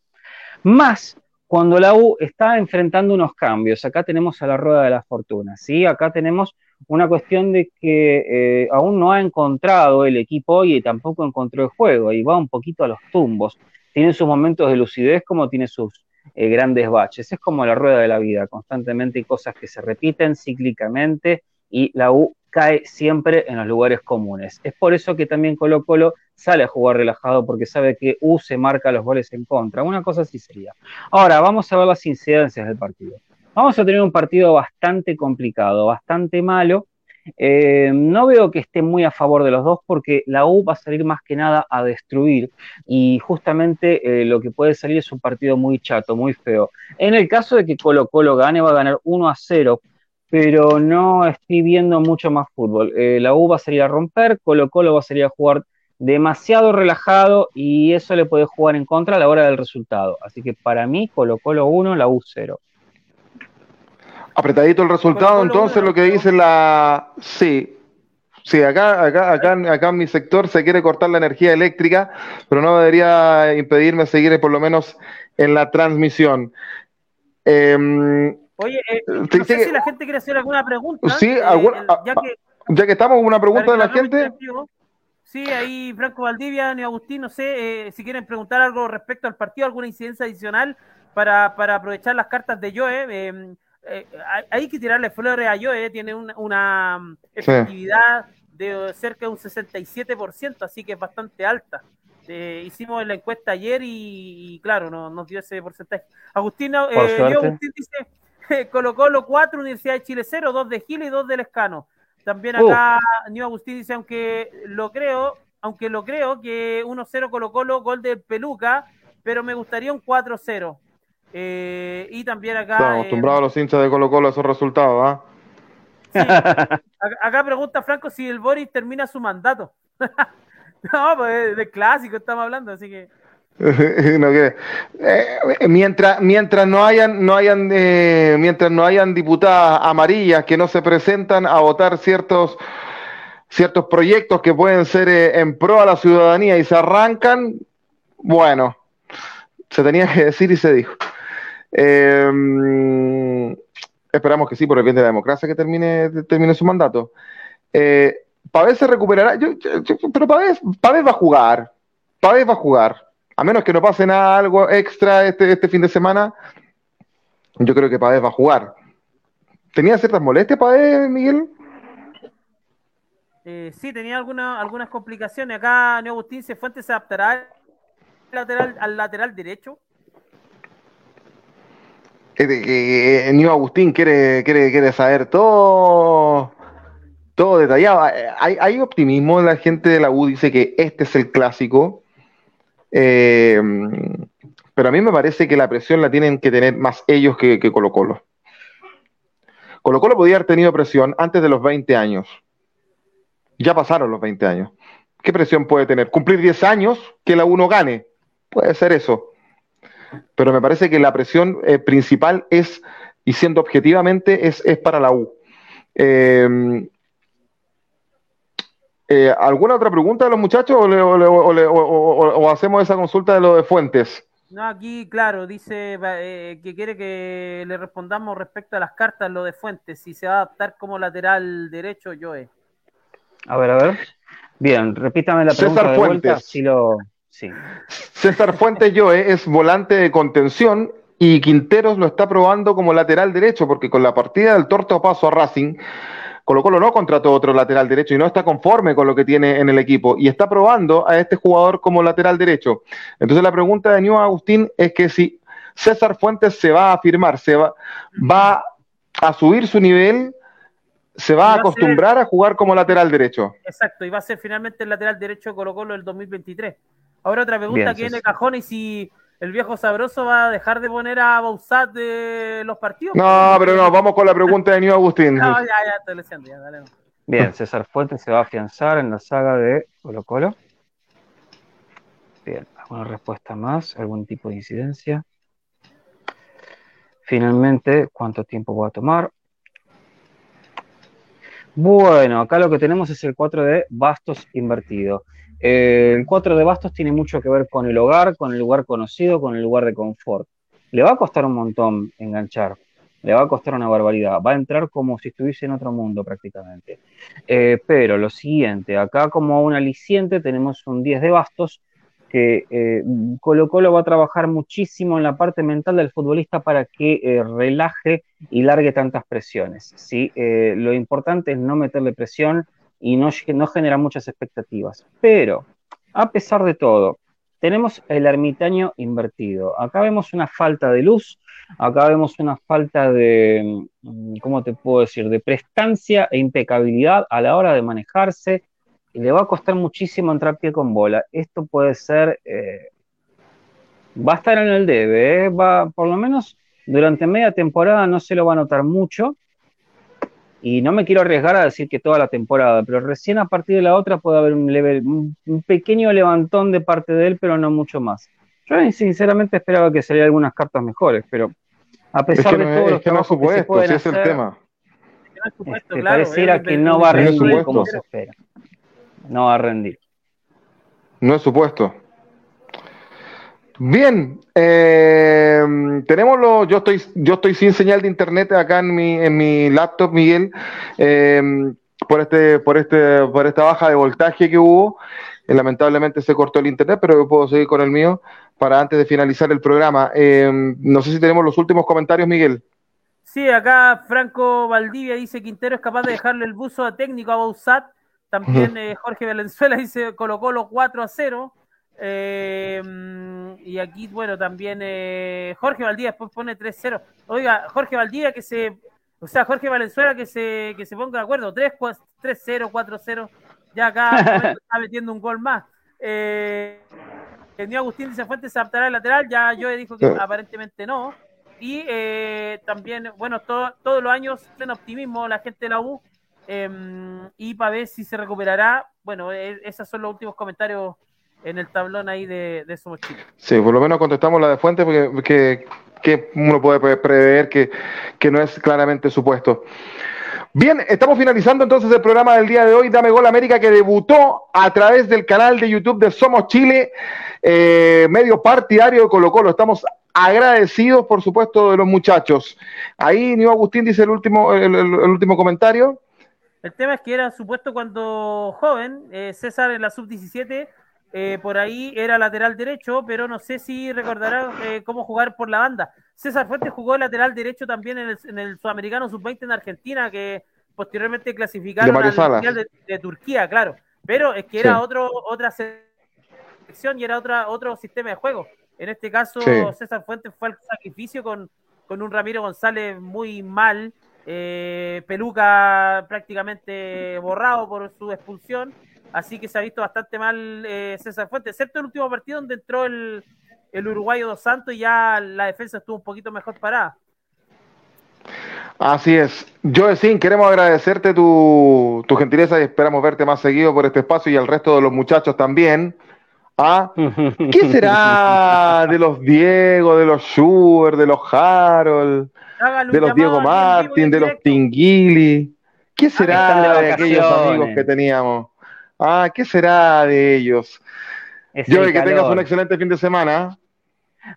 Más cuando la U está enfrentando unos cambios. Acá tenemos a la rueda de la fortuna, ¿sí? Acá tenemos una cuestión de que eh, aún no ha encontrado el equipo y tampoco encontró el juego y va un poquito a los tumbos. Tiene sus momentos de lucidez como tiene sus eh, grandes baches. Es como la rueda de la vida, constantemente hay cosas que se repiten cíclicamente y la U cae siempre en los lugares comunes. Es por eso que también Colo Colo sale a jugar relajado porque sabe que U se marca los goles en contra. Una cosa así sería. Ahora, vamos a ver las incidencias del partido. Vamos a tener un partido bastante complicado, bastante malo, eh, no veo que esté muy a favor de los dos porque la U va a salir más que nada a destruir y justamente eh, lo que puede salir es un partido muy chato, muy feo. En el caso de que Colo Colo gane, va a ganar 1 a 0, pero no estoy viendo mucho más fútbol. Eh, la U va a salir a romper, Colo Colo va a salir a jugar demasiado relajado y eso le puede jugar en contra a la hora del resultado. Así que para mí, Colo Colo 1, la U 0. Apretadito el resultado, entonces lo que dice la... Sí, Sí, acá, acá, acá, acá en mi sector se quiere cortar la energía eléctrica, pero no debería impedirme seguir por lo menos en la transmisión. Em, Oye, eh, no sé si la gente quiere hacer alguna pregunta. Sí, eh, ya, que, ya que estamos, una pregunta de la gente. Sí, ahí Franco Valdivia y Agustín, no sé eh, si quieren preguntar algo respecto al partido, alguna incidencia adicional para, para aprovechar las cartas de Joe. Em, eh, hay que tirarle flores a Joe, tiene una, mm, efectividad de cerca de un 67%, así que es bastante alta. Eh, hicimos la encuesta ayer y, claro, no, nos dio ese porcentaje. Agustín, eh, Agustín dice, Colo Colo 4, Universidad de Chile 0, 2 de Gil y 2 del Escano. También acá uh. Agustín dice, aunque lo creo, aunque lo creo que 1-0 Colo Colo, gol de Peluca, pero me gustaría un 4-0. Eh, y también acá... Estamos acostumbrados eh, los hinchas de Colo Colo a esos resultados, ¿ah? Sí. Acá pregunta Franco si el Boris termina su mandato. no, pues de clásico estamos hablando, así que... eh, mientras mientras no hayan no hayan eh, mientras no hayan diputadas amarillas que no se presentan a votar ciertos ciertos proyectos que pueden ser eh, en pro a la ciudadanía y se arrancan bueno se tenía que decir y se dijo. Em, esperamos que sí por el bien de la democracia que termine termine su mandato. Pavés se recuperará. Pero Pavés, Pavés va a jugar. Pavés va a jugar a menos que no pase nada, algo extra este, este fin de semana, yo creo que Pavés va a jugar. ¿Tenía ciertas molestias Pavés, Miguel? Eh, sí, tenía alguna, algunas complicaciones. Acá Neo Agustín Fuentes se adaptará al lateral, al lateral derecho. Eh, eh, Agustín quiere, quiere, quiere saber todo, todo detallado. Hay, hay optimismo, la gente de la U dice que este es el clásico eh, pero a mí me parece que la presión la tienen que tener más ellos que, Colo Colo. Colo Colo podía haber tenido presión antes de los 20 años. Ya pasaron los 20 años. ¿Qué presión puede tener? ¿Cumplir 10 años que la uno gane? Puede ser eso. Pero me parece que la presión eh, principal es, y siendo objetivamente, es, es para la U. Eh, eh, ¿Alguna otra pregunta de los muchachos o, hacemos esa consulta de lo de Fuentes? No, aquí, claro, dice eh, que quiere que le respondamos respecto a las cartas, lo de Fuentes, si se va a adaptar como lateral derecho, Joe. A ver, a ver. Bien, repítame la pregunta César de Fuentes. lo... sí. César Fuentes Joe es volante de contención y Quinteros lo está probando como lateral derecho, porque con la partida del torto paso a Racing Colo Colo no contrató otro lateral derecho y no está conforme con lo que tiene en el equipo y está probando a este jugador como lateral derecho. Entonces la pregunta de New Agustín es que si César Fuentes se va a firmar, se va, va a subir su nivel, se va, a acostumbrar a, jugar como lateral derecho. Exacto, y va a ser finalmente el lateral derecho de Colo Colo del 2023. Ahora otra pregunta que viene cajón y si el viejo sabroso va a dejar de poner a Bausat de los partidos. No, pero no, vamos con la pregunta de New Agustín. No, ya, ya, estoy leyendo, ya, dale. Bien, César Fuentes se va a afianzar en la saga de Colo Colo. Bien, ¿alguna respuesta más? ¿Algún tipo de incidencia? Finalmente, ¿cuánto tiempo va a tomar? Bueno, acá lo que tenemos es el 4 de bastos invertido. Eh, el 4 de bastos tiene mucho que ver con el hogar, con el lugar conocido, con el lugar de confort. Le va a costar un montón enganchar, le va a costar una barbaridad, va a entrar como si estuviese en otro mundo prácticamente. Eh, pero lo siguiente, acá como un aliciente tenemos un 10 de bastos que eh, Colo Colo va a trabajar muchísimo en la parte mental del futbolista para que eh, relaje y largue tantas presiones. ¿sí? lo importante es no meterle presión, y no, no genera muchas expectativas. Pero, a pesar de todo, tenemos el ermitaño invertido. Acá vemos una falta de luz, acá vemos una falta de, mm, ¿cómo te puedo decir?, de prestancia e impecabilidad a la hora de manejarse. Y le va a costar muchísimo entrar pie con bola. Esto puede ser, eh, va a estar en el debe, ¿eh? va, por lo menos durante media temporada no se lo va a notar mucho, y no me quiero arriesgar a decir que toda la temporada, pero recién a partir de la otra puede haber un, level, un, pequeño levantón de parte de él, pero no mucho más. Yo sinceramente esperaba que salieran algunas cartas mejores, pero a pesar de todo los que no supuesto, que se es el tema. Este, pareciera que no va a rendir como se espera. No va a rendir. No es supuesto. Bien, eh, tenemos los, yo estoy, yo estoy sin señal de internet acá en mi, en mi laptop, Miguel, eh, por este, por este, por esta baja de voltaje que hubo. Eh, lamentablemente se cortó el internet, pero yo puedo seguir con el mío para antes de finalizar el programa. no sé si tenemos los últimos comentarios, Miguel. Sí, acá Franco Valdivia dice Quintero es capaz de dejarle el buzo a técnico a Bausat. También Jorge Valenzuela dice colocó los 4 a 0. Eh, y aquí, bueno, también eh, Jorge Valdía después pone 3-0. Oiga, Jorge Valdía que se. O sea, Jorge Valenzuela que se, que se ponga de acuerdo. 3-0, 4-0. Ya acá está metiendo un gol más. Eh, el Agustín dice Fuentes se adaptará al lateral. Ya yo he dicho que aparentemente no. Y eh, también, bueno, todos los años en optimismo la gente de la U. Em, y para ver si se recuperará. Bueno, e, esos son los últimos comentarios en el tablón ahí de, de Somos Chile. Sí, por lo menos contestamos la de Fuentes porque que, uno puede prever que, que no es claramente supuesto. Bien, estamos finalizando entonces el programa del día de hoy, Dame Gol América, que debutó a través del canal de YouTube de Somos Chile, eh, medio partidario de Colo Colo. Estamos agradecidos, por supuesto, de los muchachos. Ahí, Nio Agustín dice el último, el, último comentario. El tema es que era supuesto cuando joven, eh, César en la sub-17, eh, por ahí era lateral derecho, pero no sé si recordará eh, cómo jugar por la banda. César Fuentes jugó lateral derecho también en el, Sudamericano Sub-20 en Argentina, que posteriormente clasificaron al Mundial de, Turquía, claro. Pero es que era otro, otra selección y era otra, otro sistema de juego. En este caso, César Fuentes fue al sacrificio con, con un Ramiro González muy mal, eh, peluca prácticamente borrado por su expulsión, así que se ha visto bastante mal eh, César Fuentes, excepto el último partido donde entró el, el uruguayo Dos Santos y ya la defensa estuvo un poquito mejor parada. Así es. Joe queremos agradecerte tu, tu gentileza y esperamos verte más seguido por este espacio y al resto de los muchachos también. ¿Ah? ¿Qué será de los Diego, de los Schubert, de los Harold, de los Diego Martín, de los Tinguili? ¿Qué será de, aquellos amigos que teníamos? Ah, ¿qué será de ellos? Yo que tengas un excelente fin de semana.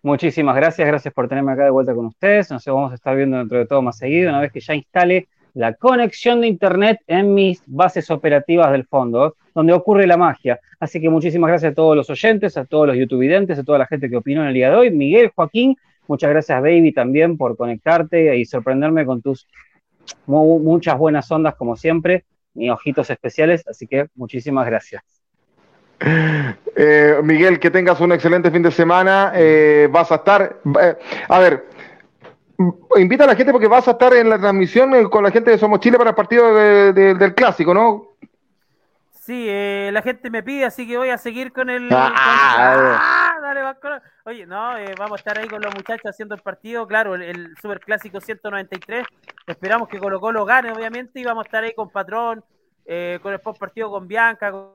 Muchísimas gracias, gracias por tenerme acá de vuelta con ustedes. Nos vamos a estar viendo dentro de todo más seguido, una vez que ya instale la conexión de Internet en mis bases operativas del fondo, donde ocurre la magia. Así que muchísimas gracias a todos los oyentes, a todos los youtubidentes, a toda la gente que opinó en el día de hoy. Miguel, Joaquín, muchas gracias, Baby, también por conectarte y sorprenderme con tus muchas buenas ondas, como siempre, ni ojitos especiales. Así que muchísimas gracias. Eh, Miguel, que tengas un excelente fin de semana. Eh, vas a estar. Eh, a ver, invita a la gente porque vas a estar en la transmisión eh, con la gente de Somos Chile para el partido del clásico, ¿no? Sí, eh, la gente me pide, así que voy a seguir con el. Ah, ah, dale, Oye, no, eh, vamos a estar ahí con los muchachos haciendo el partido. Claro, el, el Super Clásico 193. Esperamos que Colo Colo gane, obviamente, y vamos a estar ahí con Patrón, con el post partido con Bianca, con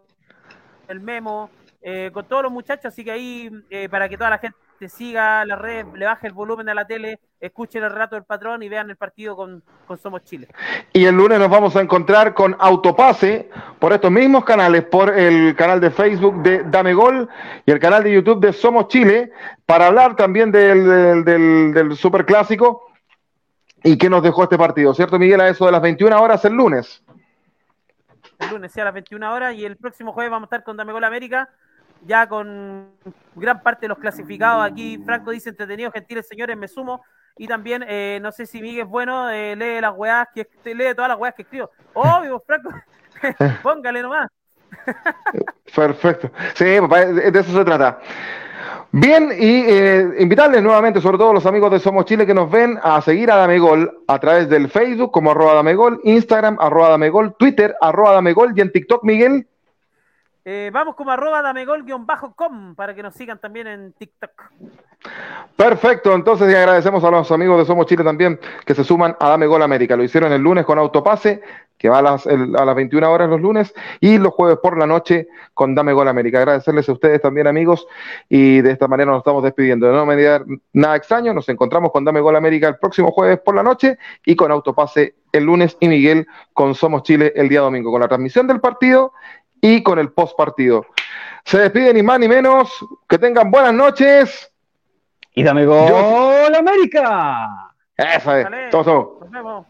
el Memo, con todos los muchachos. Así que ahí, para que toda la gente te siga la red, le baje el volumen a la tele, escuchen el rato del patrón y vean el partido con, Somos Chile. Y el lunes nos vamos a encontrar con Autopase por estos mismos canales, por el canal de Facebook de Dame Gol y el canal de YouTube de Somos Chile, para hablar también del, del, del, Super Clásico y qué nos dejó este partido, ¿cierto Miguel? A eso de las 21 horas el lunes. El lunes, sí, a las 21 horas y el próximo jueves vamos a estar con Dame Gol América ya con gran parte de los clasificados aquí. Franco dice entretenido, gentiles señores, me sumo. Y también, eh, no sé si Miguel es bueno, eh, lee las weas, lee todas las weas que escribo. Obvio, Franco, póngale nomás. Perfecto. Sí, de eso se trata. Bien, y eh, invitarles nuevamente, sobre todo los amigos de Somos Chile que nos ven, a seguir a Damegol a través del Facebook como arroba Damegol, Instagram arroba Damegol, Twitter arroba Damegol y en TikTok, Miguel. Eh, vamos como arroba damegol-com para que nos sigan también en TikTok. Perfecto, entonces agradecemos a los amigos de Somos Chile también que se suman a Dame Gol América. Lo hicieron el lunes con Autopase, que va a las, a las 21 horas los lunes, y los jueves por la noche con Dame Gol América. Agradecerles a ustedes también, amigos, y de esta manera nos estamos despidiendo. De no mediar nada extraño, nos encontramos con Dame Gol América el próximo jueves por la noche y con Autopase el lunes y Miguel con Somos Chile el día domingo, con la transmisión del partido y con el post partido. Se despide ni más ni menos. Que tengan buenas noches. Y dame gol América. Eso es. Todo, todo.